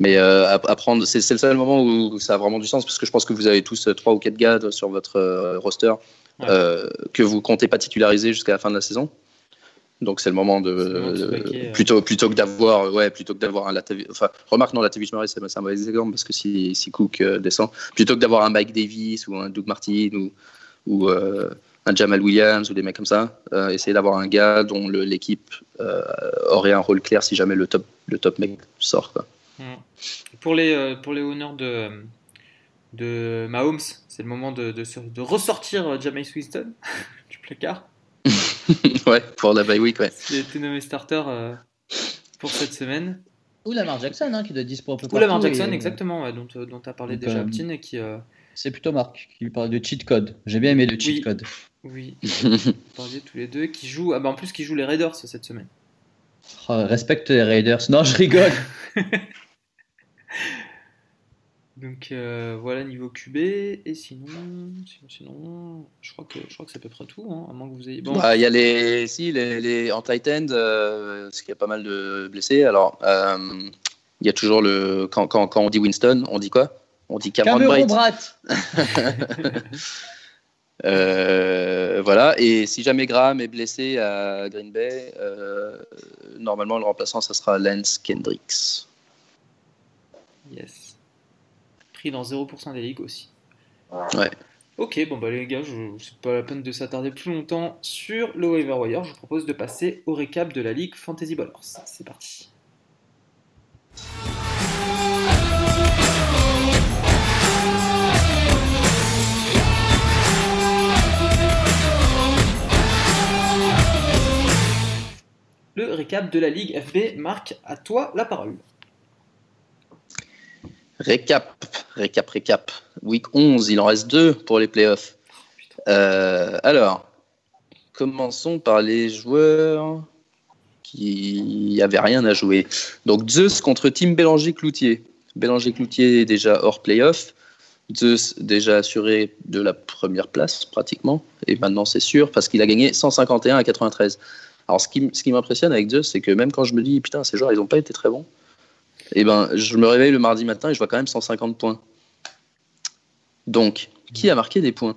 Mais euh, à, à prendre, c'est le seul moment où ça a vraiment du sens, parce que je pense que vous avez tous euh, trois ou quatre gars sur votre euh, roster Ouais. euh, que vous comptez pas titulariser jusqu'à la fin de la saison. Donc c'est le moment de, le euh. plutôt plutôt que d'avoir ouais plutôt que d'avoir un enfin remarque non Latavius Murray c'est un mauvais exemple parce que si, si Cook euh, descend plutôt que d'avoir un Mike Davis ou un Doug Martin ou ou euh, un Jamal Williams ou des mecs comme ça essayer d'avoir un gars dont l'équipe aurait un rôle clair si jamais le top le top mec sort quoi. Mm. Pour les, euh, pour les honneurs de, de Mahomes, c'est le moment de, de, ressortir euh, Jameis Winston [LAUGHS] du placard. [LAUGHS] ouais pour la bye week ouais Il a été nommé starter euh, pour cette semaine. Ou Lamar Jackson, hein, qui doit dispo un peu Ou Lamar Jackson, et- exactement, ouais, dont, dont tu as parlé Donc, déjà, euh, Ptine, et qui. euh, C'est plutôt Marc qui lui parlait de cheat code. J'ai bien aimé le cheat Oui. code. oui, [LAUGHS] vous parliez tous les deux, qui joue. Ah bah en plus, qui joue les Raiders cette semaine. Oh, respecte les Raiders. Non, je rigole. Donc euh, voilà niveau QB et sinon, sinon, sinon, je crois que je crois que c'est à peu près tout, hein, à moins que vous ayez. Bon, Bah, Il y a les, si, les, les, en tight end, euh, parce qu'il y a pas mal de blessés. Alors, euh, il y a toujours le. Quand, quand, quand on dit Winston, on dit quoi? On dit Cameron Cameron Bright. Bratt. [LAUGHS] Euh, voilà. Et si jamais Graham est blessé à Green Bay, euh, normalement, le remplaçant, ça sera Lance Kendricks. Yes. Pris dans 0% des ligues aussi. Ouais. Ok, bon bah les gars, je c'est pas la peine de s'attarder plus longtemps sur le waiver wire. Je vous propose de passer au récap de la ligue Fantasy Ballers. C'est parti. Le récap de la ligue FB, Marc, à toi la parole. Récap, récap, récap. Week 11, il en reste deux pour les playoffs. Euh, alors, commençons par les joueurs qu'il n'y avait rien à jouer. Donc Zeus contre Team Bélanger-Cloutier. Bélanger-Cloutier déjà hors playoff. Zeus déjà assuré de la première place pratiquement. Et maintenant c'est sûr parce qu'il a gagné 151 à 93. Alors ce qui, ce qui m'impressionne avec Zeus, c'est que même quand je me dis putain ces joueurs ils n'ont pas été très bons, et eh ben je me réveille le mardi matin et je vois quand même 150 points. Donc qui a marqué des points?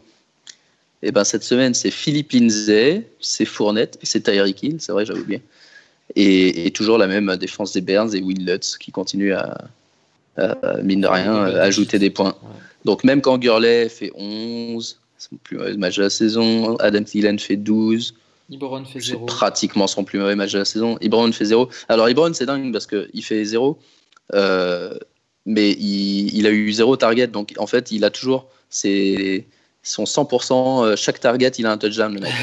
Et eh ben cette semaine, c'est Philippe Lindsay, c'est Fournette et c'est Tyreek Hill, c'est vrai, j'avais oublié. Et, toujours la même défense des Bears et Will Lutz qui continue à, mine de rien, ajouter des points. Donc même quand Gurley fait 11, son plus mauvais match de la saison, Adam Thielen fait 12. Ibron fait 0. pratiquement son plus mauvais match de la saison. Ibron fait 0. Alors Ibron, c'est dingue parce qu'il fait 0, euh, mais il, il, a eu 0 target. Donc en fait, il a toujours ses, son 100%, euh, chaque target, il a un touchdown, le mec. [LAUGHS]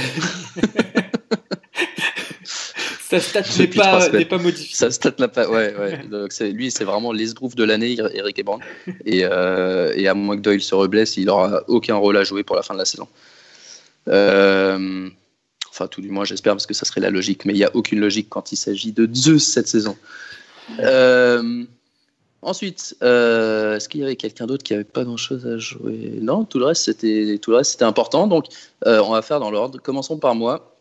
Sa stat n'est pas, pas modifiée. Sa stat n'a pas. Ouais, ouais. Donc lui, c'est vraiment l'esbrouf de l'année, Eric Ebron. Et, euh, et à moins que Doyle se reblesse, il n'aura aucun rôle à jouer pour la fin de la saison. Euh, enfin, tout du moins, j'espère, parce que ça serait la logique. Mais il n'y a aucune logique quand il s'agit de Zeus cette saison. Euh, Ensuite, euh, est-ce qu'il y avait quelqu'un d'autre qui avait pas grand-chose à jouer? Non, tout le reste c'était tout le reste c'était important. Donc, euh, on va faire dans l'ordre. Commençons par moi,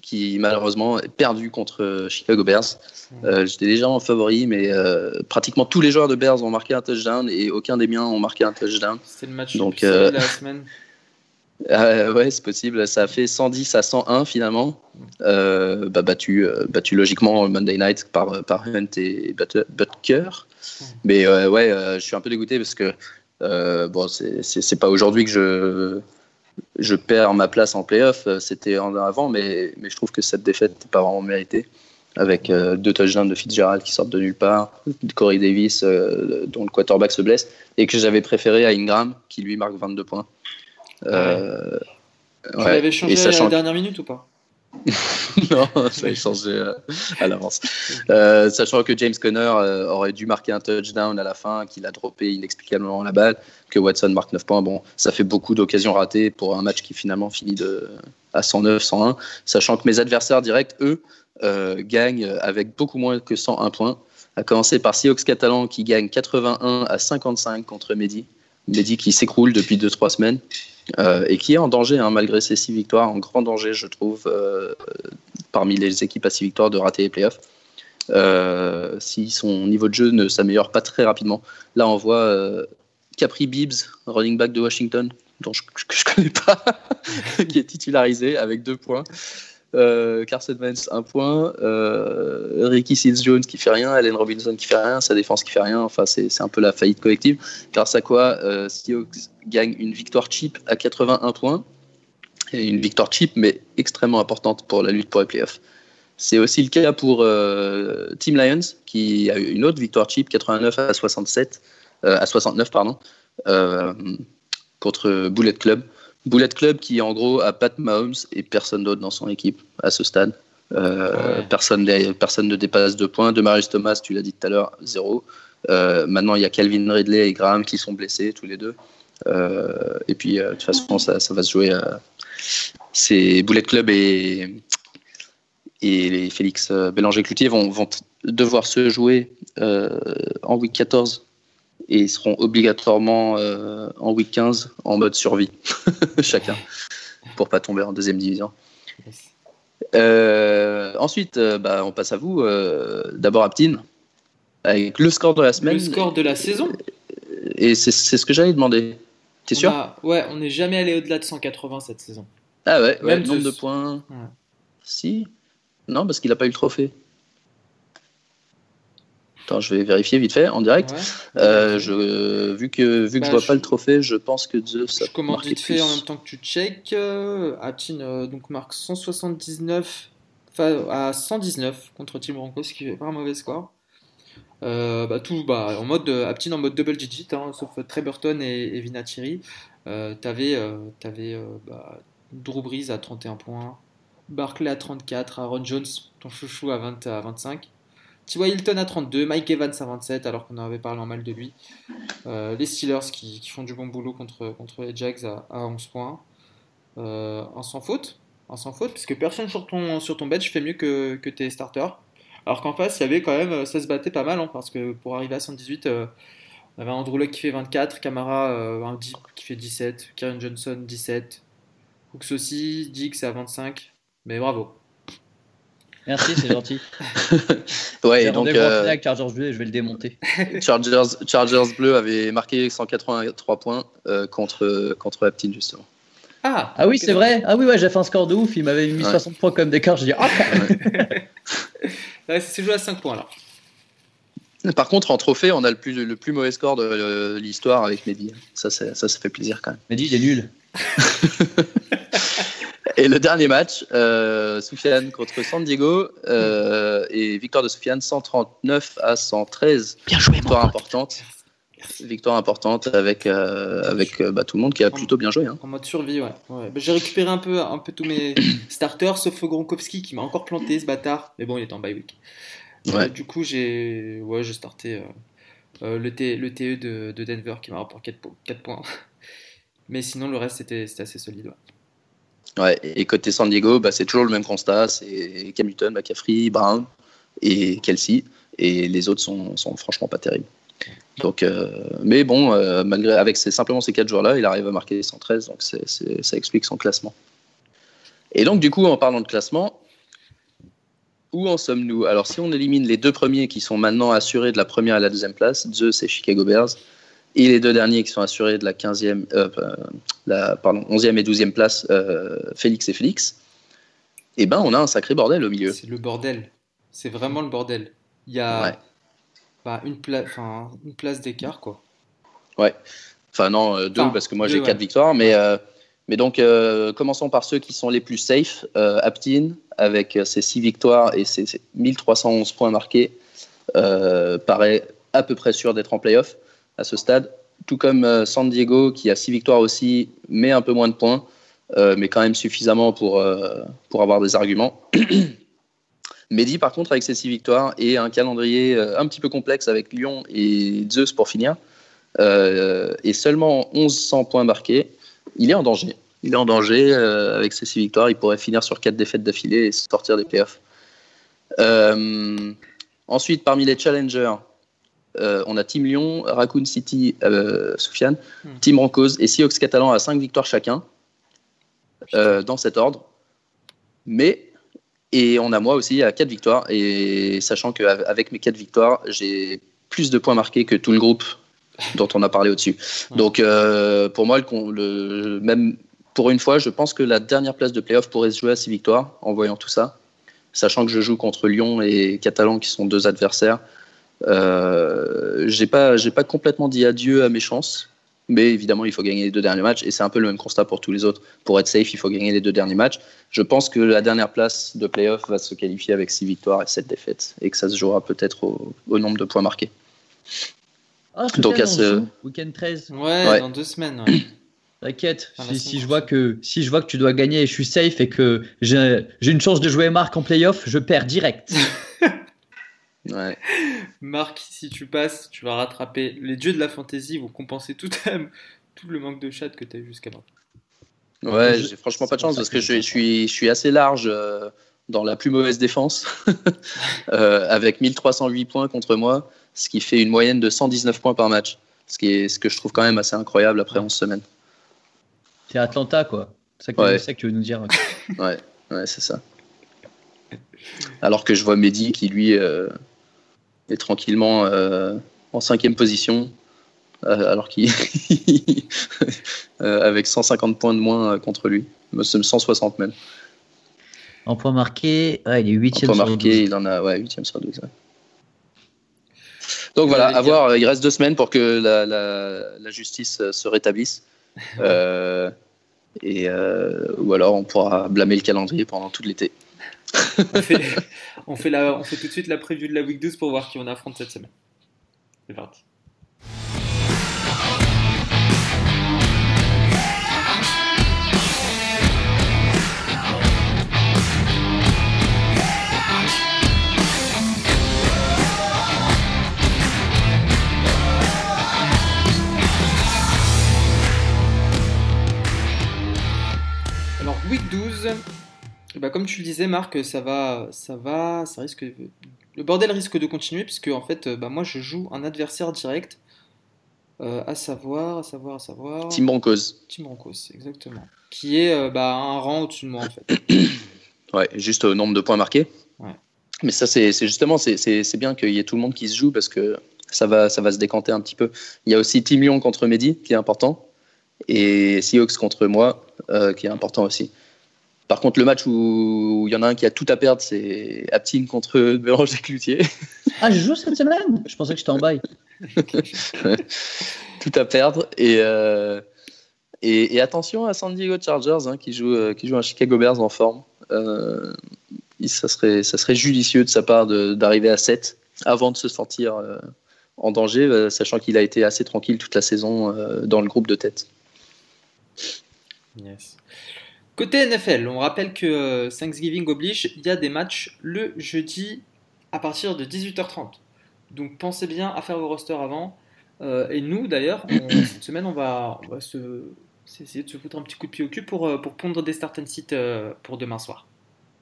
qui malheureusement est perdu contre Chicago Bears. J'étais déjà en favori, mais pratiquement tous les joueurs de Bears ont marqué un touchdown et aucun des miens ont marqué un touchdown. C'était le match Donc, de la semaine. [LAUGHS] Euh, ouais, c'est possible. Ça fait 110 à 101 finalement. Euh, bah, battu, euh, battu logiquement Monday Night par, Hunt et Butker. Mais ouais, je suis un peu dégoûté parce que bon, c'est pas aujourd'hui que je, je perds ma place en playoff. C'était avant, mais, mais je trouve que cette défaite n'est pas vraiment méritée. Avec deux touchdowns de Fitzgerald qui sortent de nulle part, Corey Davis dont le quarterback se blesse, et que j'avais préféré à Ingram qui lui marque 22 points. Euh, tu l'avais changé à la dernière minute ou pas? [LAUGHS] Non, ça a changé euh, à l'avance. Euh, sachant que James Conner aurait dû marquer un touchdown à la fin, qu'il a droppé inexplicablement la balle, que Watson marque 9 points. Bon, ça fait beaucoup d'occasions ratées pour un match qui finalement finit de, à 109, 101. Sachant que mes adversaires directs, eux, gagnent avec beaucoup moins que 101 points. À commencer par Seahawks Catalan qui gagne 81 à 55 contre Mehdi. Mehdi qui s'écroule depuis 2-3 semaines. Euh, et qui est en danger, hein, malgré ses six victoires, en grand danger, je trouve, euh, parmi les équipes à six victoires, de rater les playoffs. Euh, si son niveau de jeu ne s'améliore pas très rapidement. Là, on voit Capri Bibbs, running back de Washington, dont je ne connais pas, [LAUGHS] qui est titularisé avec deux points. Euh, Carson Wentz, un point. Euh, Ricky Seals Jones qui fait rien. Allen Robinson qui fait rien. Sa défense qui fait rien. Enfin, c'est un peu la faillite collective. Grâce à quoi euh, Seahawks gagne une victoire cheap à 81 points. Une victoire cheap, mais extrêmement importante pour la lutte pour les playoffs. C'est aussi le cas pour euh, Team Lions, qui a eu une autre victoire cheap, 89 à 67, à 69, pardon, contre Bullet Club. Bullet Club qui en gros a Pat Mahomes et personne d'autre dans son équipe à ce stade. Euh, personne, personne ne dépasse deux points. De Maris Thomas, tu l'as dit tout à l'heure, zéro. Euh, maintenant, il y a Calvin Ridley et Graham qui sont blessés tous les deux. Euh, et puis, de toute façon, ça, ça va se jouer. C'est Bullet Club et, et les Félix Bélanger-Cloutier vont, vont, devoir se jouer en week 14 et ils seront obligatoirement euh, en week 15 en mode survie, [LAUGHS] chacun, pour pas tomber en deuxième division. Euh, ensuite, euh, bah, on passe à vous. D'abord, Aptine, avec le score de la semaine. Le score de la saison Et c'est ce que j'allais demander. T'es sûr? Ouais, on n'est jamais allé au-delà de 180 cette saison. Ah ouais, Même nombre de points. Si Non, parce qu'il n'a pas eu le trophée. Attends, je vais vérifier vite fait en direct. Euh, je, vu que, vu que je bah, vois pas le trophée, je pense que Zeus Je commande vite fait en même temps que tu check. Euh, Atin euh, donc marque 179 à 119 contre Team Broncos, ce qui fait pas un mauvais score. bah, tout bah, en mode Aptin en mode double digit, hein, sauf Trey Burton et, et Vinatieri. T'avais avais, bah, Drew Brees à 31 points, Barclay à 34, Aaron Jones, ton chouchou à, 20, à 25. T.Y. Hilton à 32, Mike Evans à 27, alors qu'on avait parlé en mal de lui. Euh, les Steelers qui, font du bon boulot contre, contre les Jags à, 11 points. Euh, en sans faute. sans faute, puisque personne sur ton, sur ton bench fait mieux que, que tes starters. Alors qu'en face, il y avait quand même, ça se battait pas mal, hein, parce que pour arriver à 118, euh, on avait Andrew Luck qui fait 24, Camara euh, qui fait 17, Karen Johnson 17, Hooks aussi, Dix à 25. Mais bravo. Merci, c'est gentil. [LAUGHS] ouais, donc. Euh, avec Chargers bleu, je vais le démonter. [LAUGHS] Chargers, Chargers bleu avait marqué 183 points euh, contre, contre Aptin, justement. Ah, ah oui, c'est vrai. Ah oui, ouais, j'ai fait un score de ouf. Il m'avait mis 60 points comme d'écart. J'ai dit, ah, [LAUGHS] ouais, c'est joué à 5 points là. Par contre, en trophée, on a le plus, le plus mauvais score de euh, l'histoire avec Mehdi. Ça, ça, ça fait plaisir quand même. Mehdi, il est nul. Et le dernier match, euh, Soufiane contre San Diego euh, et victoire de Soufiane 139 à 113. Bien joué, victoire importante. Victoire importante avec, euh, avec bah, tout le monde qui a plutôt bien joué. Hein. En mode survie, ouais. Bah, j'ai récupéré un peu, un peu tous mes [COUGHS] starters, sauf Gronkowski qui m'a encore planté ce bâtard. Mais bon, il est en bye week. du coup, j'ai ouais, starté le, T, le TE de, de Denver qui m'a rapporté 4, 4 points. [LAUGHS] Mais sinon, le reste, c'était assez solide. Ouais, et côté San Diego, bah, c'est toujours le même constat c'est Hamilton, McCaffrey, Brown et Kelsey. Et les autres sont, sont franchement pas terribles. Donc, euh, mais bon, euh, malgré, avec simplement ces quatre joueurs-là, il arrive à marquer 113, donc ça explique son classement. Et donc, du coup, en parlant de classement, où en sommes-nous? Alors, si on élimine les deux premiers qui sont maintenant assurés de la première et la deuxième place, Zeus et Chicago Bears, et les deux derniers qui sont assurés de la 15e, euh, la, pardon, 11e et 12e place, euh, Félix et Félix, eh ben on a un sacré bordel au milieu. C'est le bordel. C'est vraiment le bordel. Il y a bah, une, une place d'écart, quoi. Ouais. Enfin, non, euh, deux, parce que moi j'ai quatre victoires. Mais, mais donc, commençons par ceux qui sont les plus safe. Aptin, avec ses six victoires et ses 1311 points marqués, paraît à peu près sûr d'être en playoff à ce stade. Tout comme euh, San Diego, qui a six victoires aussi, mais un peu moins de points, euh, mais quand même suffisamment pour, euh, pour avoir des arguments. [CLEARS THROAT] Mehdi, par contre, avec ses six victoires et un calendrier un petit peu complexe avec Lyon et Zeus pour finir, et seulement 1100 points marqués, il est en danger. Il est en danger avec ses six victoires. Il pourrait finir sur quatre défaites d'affilée et sortir des playoffs. ensuite, parmi les challengers, euh, on a Team Lyon, Raccoon City, euh, Soufiane, hmm. Team Broncos et Seahawks Catalan à 5 victoires chacun, euh, dans cet ordre. Mais, et on a moi aussi à 4 victoires, et sachant qu'avec mes 4 victoires, j'ai plus de points marqués que tout le groupe dont on a parlé au-dessus. Donc, pour moi, le, même pour une fois, je pense que la dernière place de playoff pourrait se jouer à 6 victoires en voyant tout ça. Sachant que je joue contre Lyon et Catalan, qui sont deux adversaires, euh, j'ai pas, j'ai pas complètement dit adieu à mes chances, mais évidemment, il faut gagner les deux derniers matchs, et c'est un peu le même constat pour tous les autres. Pour être safe, il faut gagner les deux derniers matchs. Je pense que la dernière place de playoff va se qualifier avec six victoires et sept défaites, et que ça se jouera peut-être au, nombre de points marqués. Ah, Donc à ce week-end 13. Ouais, dans deux semaines. [COUGHS] T'inquiète, si, je vois que, si je vois que tu dois gagner et je suis safe et que j'ai une chance de jouer Marc en playoff, je perds direct. [LAUGHS] Ouais. Marc, si tu passes, tu vas rattraper. Les dieux de la fantasy vont compenser tout, [LAUGHS] tout le manque de chat que tu as eu jusqu'à maintenant. Ouais, j'ai franchement pas de chance parce que je, suis, je suis assez large euh, dans la plus mauvaise défense, [LAUGHS] euh, avec 1308 points contre moi, ce qui fait une moyenne de 119 points par match, ce, qui est, ce que je trouve quand même assez incroyable après 11 semaines. C'est Atlanta, quoi. C'est ça, ça, que tu veux nous dire. [LAUGHS] ouais, ouais c'est ça. Alors que je vois Mehdi qui, lui, euh, est tranquillement euh, en cinquième position, euh, alors qu'il [LAUGHS] avec 150 points de moins contre lui, 160 même. En points marqués, il est 8 En points marqués, il en a ouais, 8 sur 12. Donc voilà, à voir, il reste deux semaines pour que la, la, justice se rétablisse. [LAUGHS] et, ou alors on pourra blâmer le calendrier pendant tout l'été on, fait, [LAUGHS] on, fait la, on fait tout de suite la preview de la week 12 pour voir qui on affronte cette semaine. C'est parti. Alors, week 12, bah, comme tu le disais, Marc, ça va, ça va, ça risque, le bordel risque de continuer puisque en fait, bah, moi, je joue un adversaire direct, euh, à savoir, à savoir, à savoir. Tim Broncos. Tim Broncos, exactement. Qui est euh, bah, un rang au-dessus de moi en fait. [COUGHS] ouais, juste au nombre de points marqués. Ouais. Mais ça, c'est justement, c'est bien qu'il y ait tout le monde qui se joue parce que ça va, ça va se décanter un petit peu. Il y a aussi Team Lyon contre Mehdi qui est important et Seahawks contre moi euh, qui est important aussi. Par contre, le match où il y en a un qui a tout à perdre, c'est Aptine contre [LAUGHS] Béranger Cloutier. Ah, je joue cette semaine? Je pensais que j'étais en bail. [LAUGHS] tout à perdre. Et, euh, et, et, attention à San Diego Chargers hein, qui, joue, euh, qui joue un Chicago Bears en forme. Euh, ça, serait, ça serait judicieux de sa part d'arriver à 7 avant de se sentir euh, en danger, sachant qu'il a été assez tranquille toute la saison dans le groupe de tête. Yes. Côté NFL, on rappelle que euh, Thanksgiving oblige, il y a des matchs le jeudi à partir de 18h30. Donc pensez bien à faire vos rosters avant. Euh, et nous, d'ailleurs, [COUGHS] cette semaine, on va, se, essayer de se foutre un petit coup de pied au cul pour, euh, pour pondre des start and sit pour demain soir,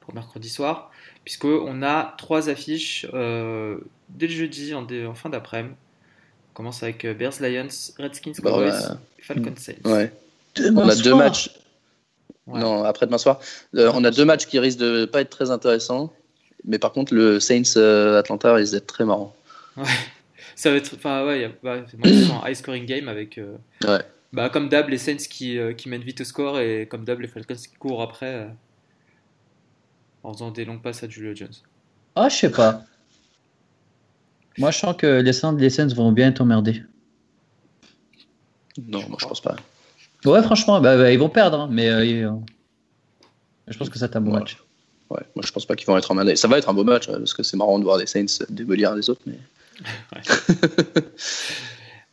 pour mercredi soir, puisqu'on a trois affiches dès le jeudi en, en fin d'après-midi. On commence avec Bears Lions, Redskins bah Cowboys, Falcons Saints. Ouais. on a deux matchs. Non, après demain soir. Euh, on a deux matchs qui risquent de pas être très intéressants. Mais par contre, le Saints euh, Atlanta risque d'être très marrant. Ouais. [LAUGHS] Ça va être. Enfin, ouais, bah, c'est un high scoring game avec. Euh, ouais. Bah, comme d'hab, les Saints qui, qui mènent vite au score et comme d'hab, les Falcons qui courent après en faisant des longues passes à Julio Jones. Ah, je sais pas. Moi, je sens que les Saints, les Saints vont bien être emmerdés. Non, moi, je pense pas. Ouais, franchement, bah, bah, ils vont perdre, hein, mais euh, je pense que ça un beau match. Ouais, moi je pense pas qu'ils vont être emmerdés. Ça va être un beau match, parce que c'est marrant de voir des Saints démolir les autres. Mais... [LAUGHS]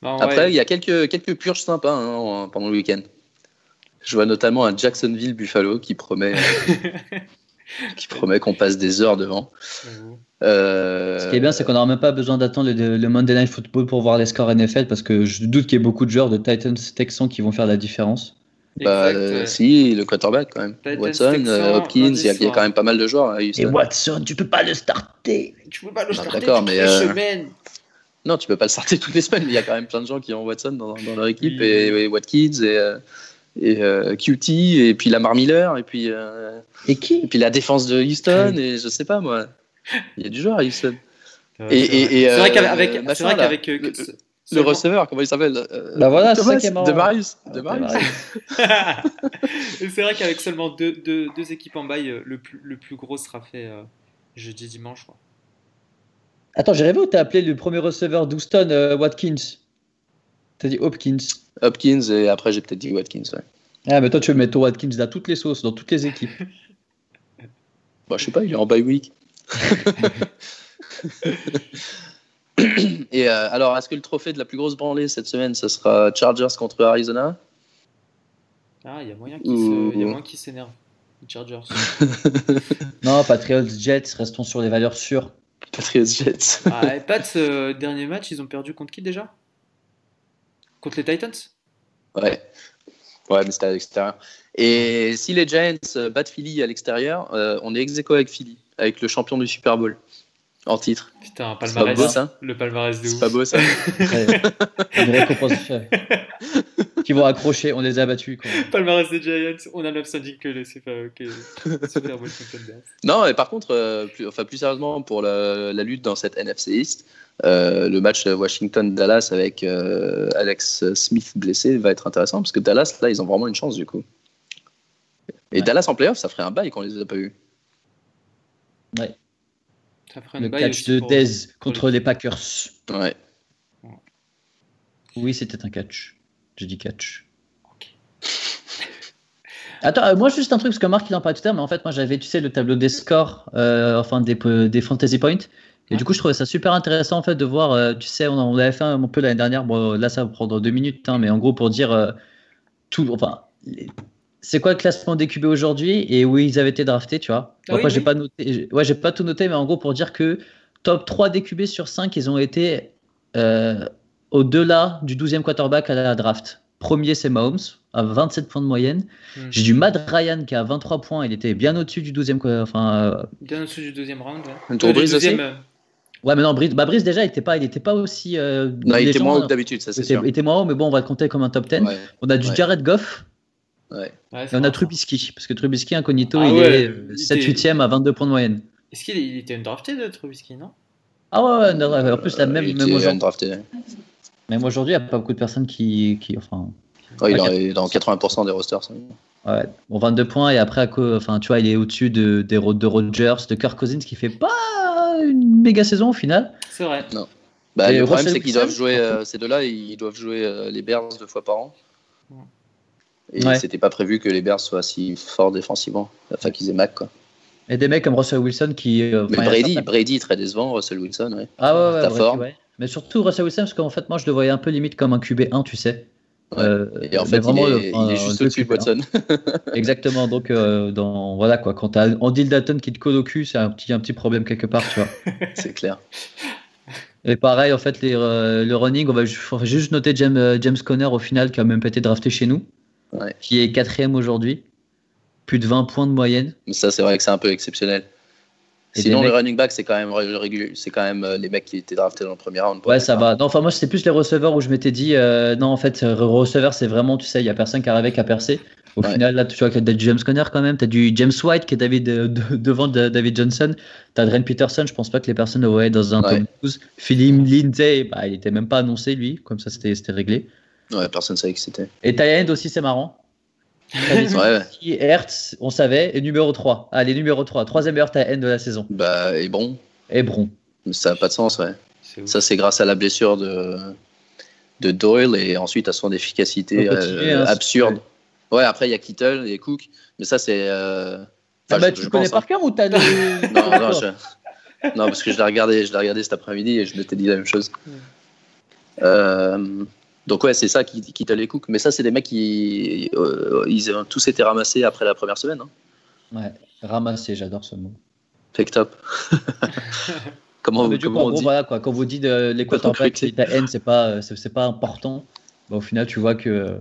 Après, il y a quelques, quelques purges sympas hein, pendant le week-end. Je vois notamment un Jacksonville Buffalo qui promet, [LAUGHS] qui promet qu'on passe des heures devant. Euh, Ce qui est bien, c'est qu'on n'aura même pas besoin d'attendre le, Monday Night Football pour voir les scores NFL parce que je doute qu'il y ait beaucoup de joueurs de Titans Texans qui vont faire la différence. Bah, euh, si, le quarterback quand même. Watson, euh, Hopkins, il y, a quand même pas mal de joueurs. Et Watson, tu peux pas le starter. Tu peux pas le starter toutes mais, les semaines. Non, tu peux pas le starter toutes les semaines, mais il y a quand même plein de gens qui ont Watson dans, leur équipe et, Watkins et, et QT et puis Lamar Miller et puis et qui? et puis la défense de Houston et je sais pas moi. Il y a du joueur à Houston. et, c'est vrai qu'avec, euh, c'est vrai qu'avec euh, le, receveur, comment il s'appelle euh, Bah voilà, c'est ça qui est marrant. De Marius. De Marius. [LAUGHS] c'est vrai qu'avec seulement deux, deux, deux, équipes en bail, le plus, le plus gros sera fait jeudi dimanche. Quoi. Attends, j'ai rêvé où t'as appelé le premier receveur d'Houston Watkins? T'as dit Hopkins. Hopkins et après j'ai peut-être dit Watkins. Ouais. Ah, mais toi tu veux mettre Watkins dans toutes les sauces, dans toutes les équipes. [LAUGHS] bah, je sais pas, il est en bye week. [LAUGHS] Et euh, alors, est-ce que le trophée de la plus grosse branlée cette semaine, ce sera Chargers contre Arizona? Ah, il y a moyen qu'ils s'énervent, les Chargers. [LAUGHS] non, Patriots Jets, restons sur les valeurs sûres. Patriots Jets. ah, et Pats, euh, dernier match, ils ont perdu contre qui déjà? Contre les Titans? Ouais. Ouais, mais c'était à l'extérieur. Et si les Giants euh, battent Philly à l'extérieur, on est ex avec Philly avec le champion du Super Bowl en titre. Putain, un palmarès. Pas beau, ça le palmarès de C'est pas beau ça. Une récompense [LAUGHS] qui vont accrocher, on les a battus. Quoi. Palmarès des Giants, on a syndic que le Super, Bowl [LAUGHS] Non, et par contre, euh, plus, enfin, plus sérieusement, pour la, lutte dans cette NFC East, euh, le match Washington-Dallas avec euh, Alex Smith blessé va être intéressant parce que Dallas, là, ils ont vraiment une chance du coup. Et Dallas en playoff, ça ferait un bail qu'on les a pas eu. Ouais. le catch de Dez contre les Packers. Ouais. Oui, c'était un catch. J'ai dit catch. [LAUGHS] Attends, euh, moi juste un truc, parce que Marc il en parlait tout à l'heure, mais en fait moi j'avais, tu sais, le tableau des scores, euh, enfin des, des fantasy points, et du coup je trouvais ça super intéressant en fait de voir, euh, tu sais, on, on l'avait fait un peu l'année dernière, bon là ça va prendre deux minutes, hein, mais en gros pour dire tout, enfin c'est quoi le classement des QB aujourd'hui et où ils avaient été draftés, tu vois. Ah j'ai pas noté, ouais, j'ai pas tout noté, mais en gros, pour dire que top 3 des sur 5, ils ont été euh, au-delà du 12e quarterback à la draft. Premier, c'est Mahomes, à 27 points de moyenne. Hmm. J'ai du Matt Ryan qui a 23 points. Il était bien au-dessus du 12e. quoi. Enfin, euh, Bien au-dessus du deuxième round. Ouais, Un tour Breeze aussi deuxième, euh, Ouais, mais non, Brice, bah, Brice, déjà, il était pas, il était pas aussi. euh, Non, il était moins haut que d'habitude, ça Il c'est était, sûr. il était moins haut, mais bon, on va le compter comme un top 10. Ouais, On a du Ouais. Jared Goff ouais. ouais, et on a. Trubisky. Parce que Trubisky, incognito, Ah il ouais, est il 7-8e à 22 points de moyenne. Est-ce qu'il il était undrafted de Trubisky, non? Ah ouais, ouais, non, ouais, en plus, même, Euh, Il même aujourd'hui, même aujourd'hui, il n'y a pas beaucoup de personnes qui. qui enfin, Ouais, il est dans 80% des rosters. ça. ouais, bon, 22 points et après, à co- enfin, tu vois, il est au-dessus de, des, Ro- de Rodgers, de Kirk Cousins qui fait pas une méga saison au final. C'est vrai. Bah, Et le problème, c'est qu'ils doivent jouer, euh, ces deux-là, ils doivent jouer euh, les Bears deux fois par an. Et Ouais. c'était pas prévu que les Bears soient si forts défensivement. Enfin, qu'ils aient Mac, quoi. Et des mecs comme Russell Wilson qui. euh, Mais Brady, Brady, très décevant. Russell Wilson, ouais. Ah ouais, ouais, ouais. Mais surtout Russell Wilson, parce qu'en fait, moi, je le voyais un peu limite comme un QB1, tu sais. Ouais. Euh, Et en fait, vraiment, il, le- est, un- il est juste au-dessus de QB1. Watson. [LAUGHS] Exactement. Donc, euh, dans, voilà quoi. Quand t'as Andy Dalton qui te colle au cul, c'est un petit, un petit problème quelque part, tu vois. [LAUGHS] c'est clair. Et pareil, en fait, les, euh, le running, on va juste noter James, James Conner au final, qui a même pas été drafté chez nous, Ouais. qui est quatrième aujourd'hui, plus de 20 points de moyenne. Mais ça, c'est vrai que c'est un peu exceptionnel. Et Sinon, mecs- running backs, c'est quand même. C'est quand même euh, les mecs qui étaient draftés dans le premier round. Ouais, ça va. Non, enfin, moi, c'est plus les receveurs où je m'étais dit, euh, non, en fait, euh, receveur, c'est vraiment, tu sais, il y a personne qui arrivait qu'à percer. Au Ouais. final, là, tu vois que t'as du James Conner quand même, t'as du James White qui est David, euh, de- [LAUGHS] devant de- David Johnson, t'as Dren Peterson, je pense pas que les personnes le voyaient dans un Ouais. top 12. Philippe Lindsay, bah, il était même pas annoncé, lui, comme ça, c'était c'était réglé. Ouais, personne ne savait qui c'était. Et Tyend aussi, c'est marrant. Kelce, [LAUGHS] Hertz, on savait, et numéro 3. Allez, numéro 3, troisième meilleur Tyend de la saison. Bah, et bon, Et Bron. ça n'a pas de sens, ouais. Ça, c'est grâce à la blessure de, de Doyle et ensuite à son efficacité euh, hein, absurde. Ouais, après, il y a Kittle et Cook, mais ça, c'est. euh, Ah bah, je- tu je connais pense, par cœur ou t'as [LAUGHS] hein. Non, non, je- non, parce que je l'ai regardé, je l'ai regardé cet après-midi et je m'étais dit la même chose. Euh, donc, ouais, c'est ça, qui Kittle et Cook. Mais ça, c'est des mecs qui. euh, ils ont tous été ramassés après la première semaine. Hein. Ouais, ramasser, j'adore ce mot. Fake top. [LAUGHS] comment vous, du coup, comment en on gros, dit voilà, quoi. Quand vous dites euh, les quarterbacks, ta haine, c'est pas, euh, c'est pas important, bah, au final, tu vois que. euh,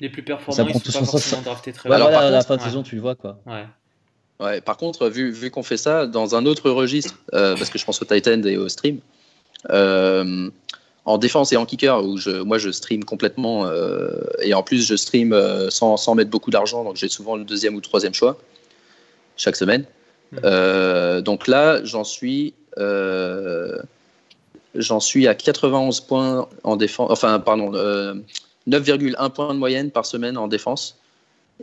Les plus performants, Ça ils prend sont tout pas son sens, forcément draftés très ouais, Alors, haut. voilà, à la contre, fin de ouais. saison, tu le vois, quoi. Ouais. Ouais, par contre, vu, vu qu'on fait ça dans un autre registre, euh, parce que je pense au Titan et au stream, euh, en défense et en kicker, où je, moi je stream complètement, euh, et en plus je stream euh, sans, sans mettre beaucoup d'argent, donc j'ai souvent le deuxième ou le troisième choix chaque semaine. Mhm. Euh, donc là, j'en suis, j'en suis à 91 points en défense, enfin, pardon, euh, 9,1 points de moyenne par semaine en défense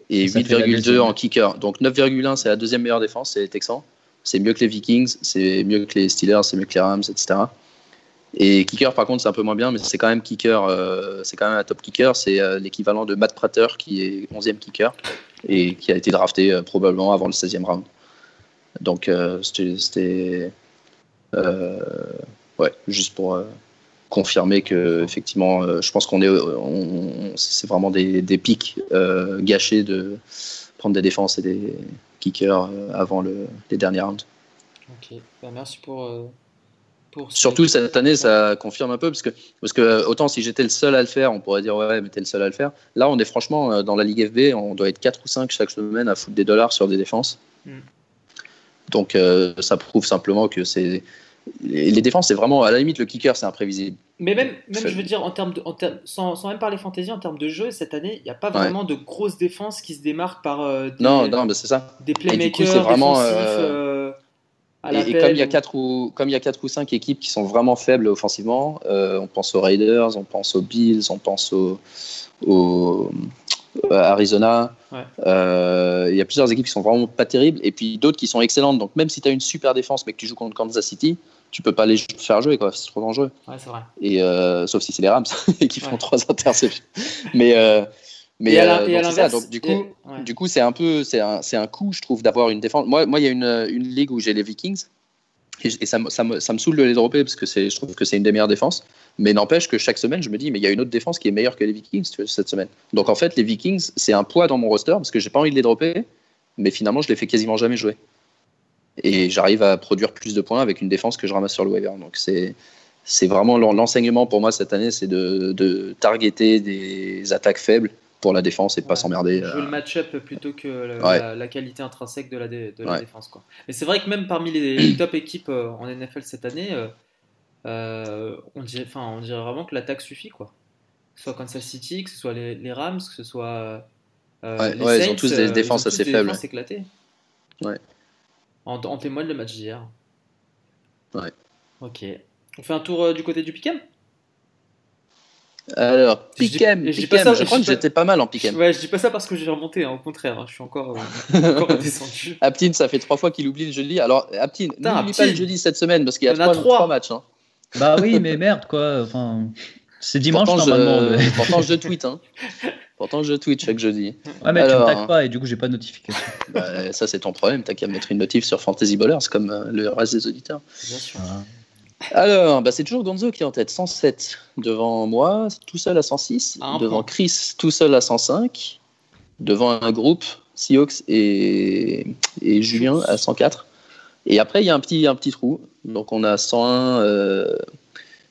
et Ça fait la 8,2 deuxième. en kicker. Donc 9,1 c'est la deuxième meilleure défense, c'est les Texans. C'est mieux que les Vikings, c'est mieux que les Steelers, c'est mieux que les Rams, etc. Et kicker par contre c'est un peu moins bien, mais c'est quand même kicker, euh, c'est quand même un top kicker. C'est euh, l'équivalent de Matt Prater qui est 11e kicker et qui a été drafté euh, probablement avant le 16e round. Donc c'était, ouais, juste pour confirmer que effectivement, je pense qu'on est, c'est vraiment des, pics gâchés de prendre des défenses et des kickers avant le, les derniers rounds. Ok. Bah, merci pour. Pour Surtout cette année, ça confirme un peu parce que, parce que euh, autant si j'étais le seul à le faire, on pourrait dire ouais, mais t'es le seul à le faire. Là, on est franchement euh, dans la Ligue FB, on doit être 4 ou 5 chaque semaine à foutre des dollars sur des défenses. Mm. Donc euh, ça prouve simplement que c'est les, défenses, c'est vraiment à la limite le kicker, c'est imprévisible. Mais même, même je veux dire, en termes de, en termes- sans, sans même parler fantasy, en termes de jeu, cette année, il n'y a pas vraiment de grosses défenses qui se démarquent par euh, des, Non, non, c'est ça. des du coup, playmakers c'est vraiment, défensifs euh, Et, comme il y a quatre ou comme il y a quatre ou cinq équipes qui sont vraiment faibles offensivement, euh, on pense aux Raiders, on pense aux Bills, on pense aux, aux- à Arizona. Ouais. Euh, il y a plusieurs équipes qui sont vraiment pas terribles et puis d'autres qui sont excellentes. Donc même si tu as une super défense mais que tu joues contre Kansas City, tu peux pas les faire jouer quoi. C'est trop dangereux. Ouais, c'est vrai. Et euh, sauf si c'est les Rams [LAUGHS] qui font Ouais. trois [LAUGHS] interceptions. Mais euh, mais Et à euh, donc ça. du et- coup. ouais. Du coup, c'est un peu, c'est un, un coup, je trouve, d'avoir une défense. Moi, moi, il y a une, une ligue où j'ai les Vikings et, et ça, me- ça, me, ça me saoule de les dropper parce que je trouve que c'est une des meilleures défenses. Mais n'empêche que chaque semaine, je me dis, mais il y a une autre défense qui est meilleure que les Vikings cette semaine. Donc en fait, les Vikings, c'est un poids dans mon roster parce que j'ai pas envie de les dropper, mais finalement, je les fais quasiment jamais jouer. Et j'arrive à produire plus de points avec une défense que je ramasse sur le waiver. Donc c'est, c'est vraiment l'enseignement pour moi cette année, c'est de, de targeter des attaques faibles pour la défense et pas s'emmerder. Jouer le match-up plutôt que la, qualité intrinsèque de la, de la défense. Quoi. Mais c'est vrai que même parmi les, [CLEARS THROAT] top équipes en NFL cette année, on, dirait, on dirait vraiment que l'attaque suffit. Quoi. Que ce soit Kansas City, que ce soit les, Rams, que ce soit. ouais, les Saints, ils ont tous des défenses assez des faibles. Défenses éclatées. Ouais. En, en témoigne le match d'hier. Ouais. Ok. On fait un tour euh, du côté du Picam alors, Picam, je, je, crois que j'étais pas mal en Picam. Ouais, je dis pas ça parce que j'ai remonté, hein, au contraire, hein, je suis encore, euh, [LAUGHS] encore descendu. Aptine, ça fait trois fois qu'il oublie le jeudi. Alors, Aptine, n'oublie pas le jeudi cette semaine parce qu'il y a, trois, trois. matchs. Hein. Bah oui, mais merde, quoi. Enfin, c'est dimanche pourtant, normalement. Je... [LAUGHS] pourtant, je tweet. Hein. [LAUGHS] Pourtant, je tweet chaque jeudi. Ouais, mais Alors, tu me tagues pas et du coup, j'ai pas de notification. Bah, ça, c'est ton problème. T'as qu'à mettre une notif sur Fantasy Ballers comme euh, le reste des auditeurs. Bien sûr. Alors, bah, c'est toujours Gonzo qui est en tête, 107 devant moi, tout seul à 106, devant Chris, tout seul à 105, devant un groupe, Seahawks et, et Julien à 104. Et après, il y a un petit, un petit trou. Donc, on a 101 euh,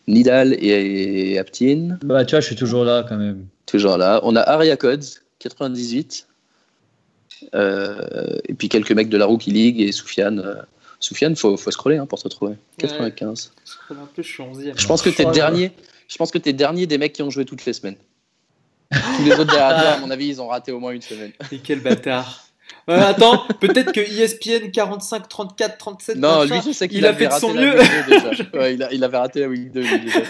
Nidal et, Aptine. Bah, tu vois, je suis toujours là quand même. Toujours là. On a Aria Codes, 98. Euh, et puis quelques mecs de la Rookie League et Soufiane. Euh, Soufiane, faut, faut scroller hein, pour te trouver. 95. je, pense que t'es dernier. Je pense que t'es dernier des mecs qui ont joué toutes les semaines. Tous les autres derrière toi, à mon avis, ils ont raté au moins une semaine. [LAUGHS] Et quel bâtard. attends, peut-être que ESPN 45, 34, 37. Non, lui, je sais qu'il a fait de son mieux. [LAUGHS] ouais, il, a, il, avait raté la week 2 déjà.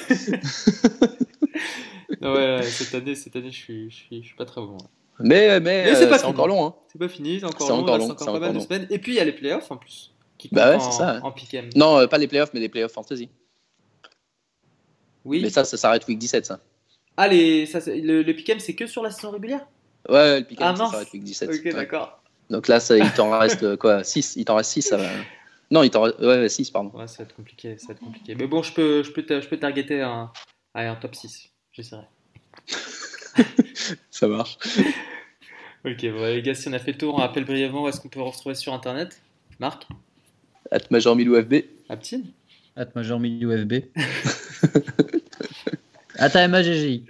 [LAUGHS] ouais, cette année, cette année, je suis, je suis, je suis pas très bon. Mais, mais, c'est euh, encore long. Hein. C'est pas fini, c'est encore long. Encore long. encore pas mal de semaines. Et puis il y a les playoffs en plus. Qui bah ouais, c'est ça. En Non, euh, pas les playoffs, mais les playoffs fantasy. Oui. Mais ça, ça s'arrête week 17, ça. Ah, les, ça, le, le pick'em, c'est que sur la saison régulière? Ouais, le pick'em, ah, ça s'arrête week 17. Ok, d'accord. Donc là, ça, il t'en reste euh, quoi 6 Il t'en reste 6 ça va... Non, il t'en reste ouais, 6, pardon. Ouais, ça va être compliqué, ça va être compliqué. Mais bon, je peux, je peux, je peux targeter un, un top 6. J'essaierai. [LAUGHS] ça marche. [LAUGHS] ok, bon, les gars, si on a fait le tour, on rappelle brièvement où est-ce qu'on peut retrouver sur Internet. Marc? At Major Milou FB. Aptine At Major Milou FB. [LAUGHS] At AMAGGI.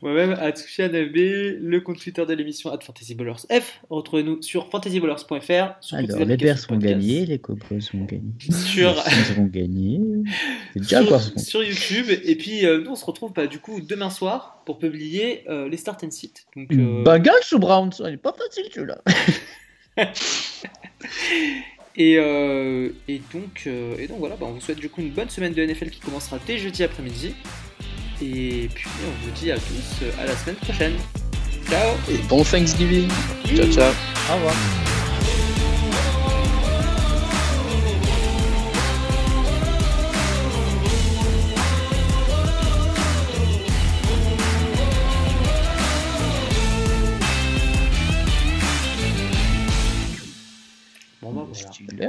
Moi-même, at FB, le compte Twitter de l'émission at FantasyBallers F. Retrouvez-nous sur fantasyballers.fr. Alors, les Bears vont gagner, les Cobras vont gagner. [LAUGHS] Sur... Ils vont gagner. C'est déjà quoi Sur YouTube. Et puis, euh, nous, on se retrouve bah, du coup demain soir pour publier euh, les start and sit. Donc, euh... Bagage ou Browns Il n'est pas facile, celui-là. [LAUGHS] Et, euh, et, donc, euh, et donc voilà, bah on vous souhaite du coup une bonne semaine de NFL qui commencera dès jeudi après-midi. Et puis on vous dit à tous euh, à la semaine prochaine. Ciao Et bon Thanksgiving Ciao ciao Au revoir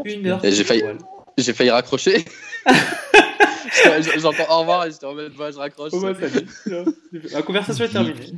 Une heure. J'ai failli, j'ai failli raccrocher. [LAUGHS] J'entends au revoir et je te remets je raccroche. La conversation est terminée.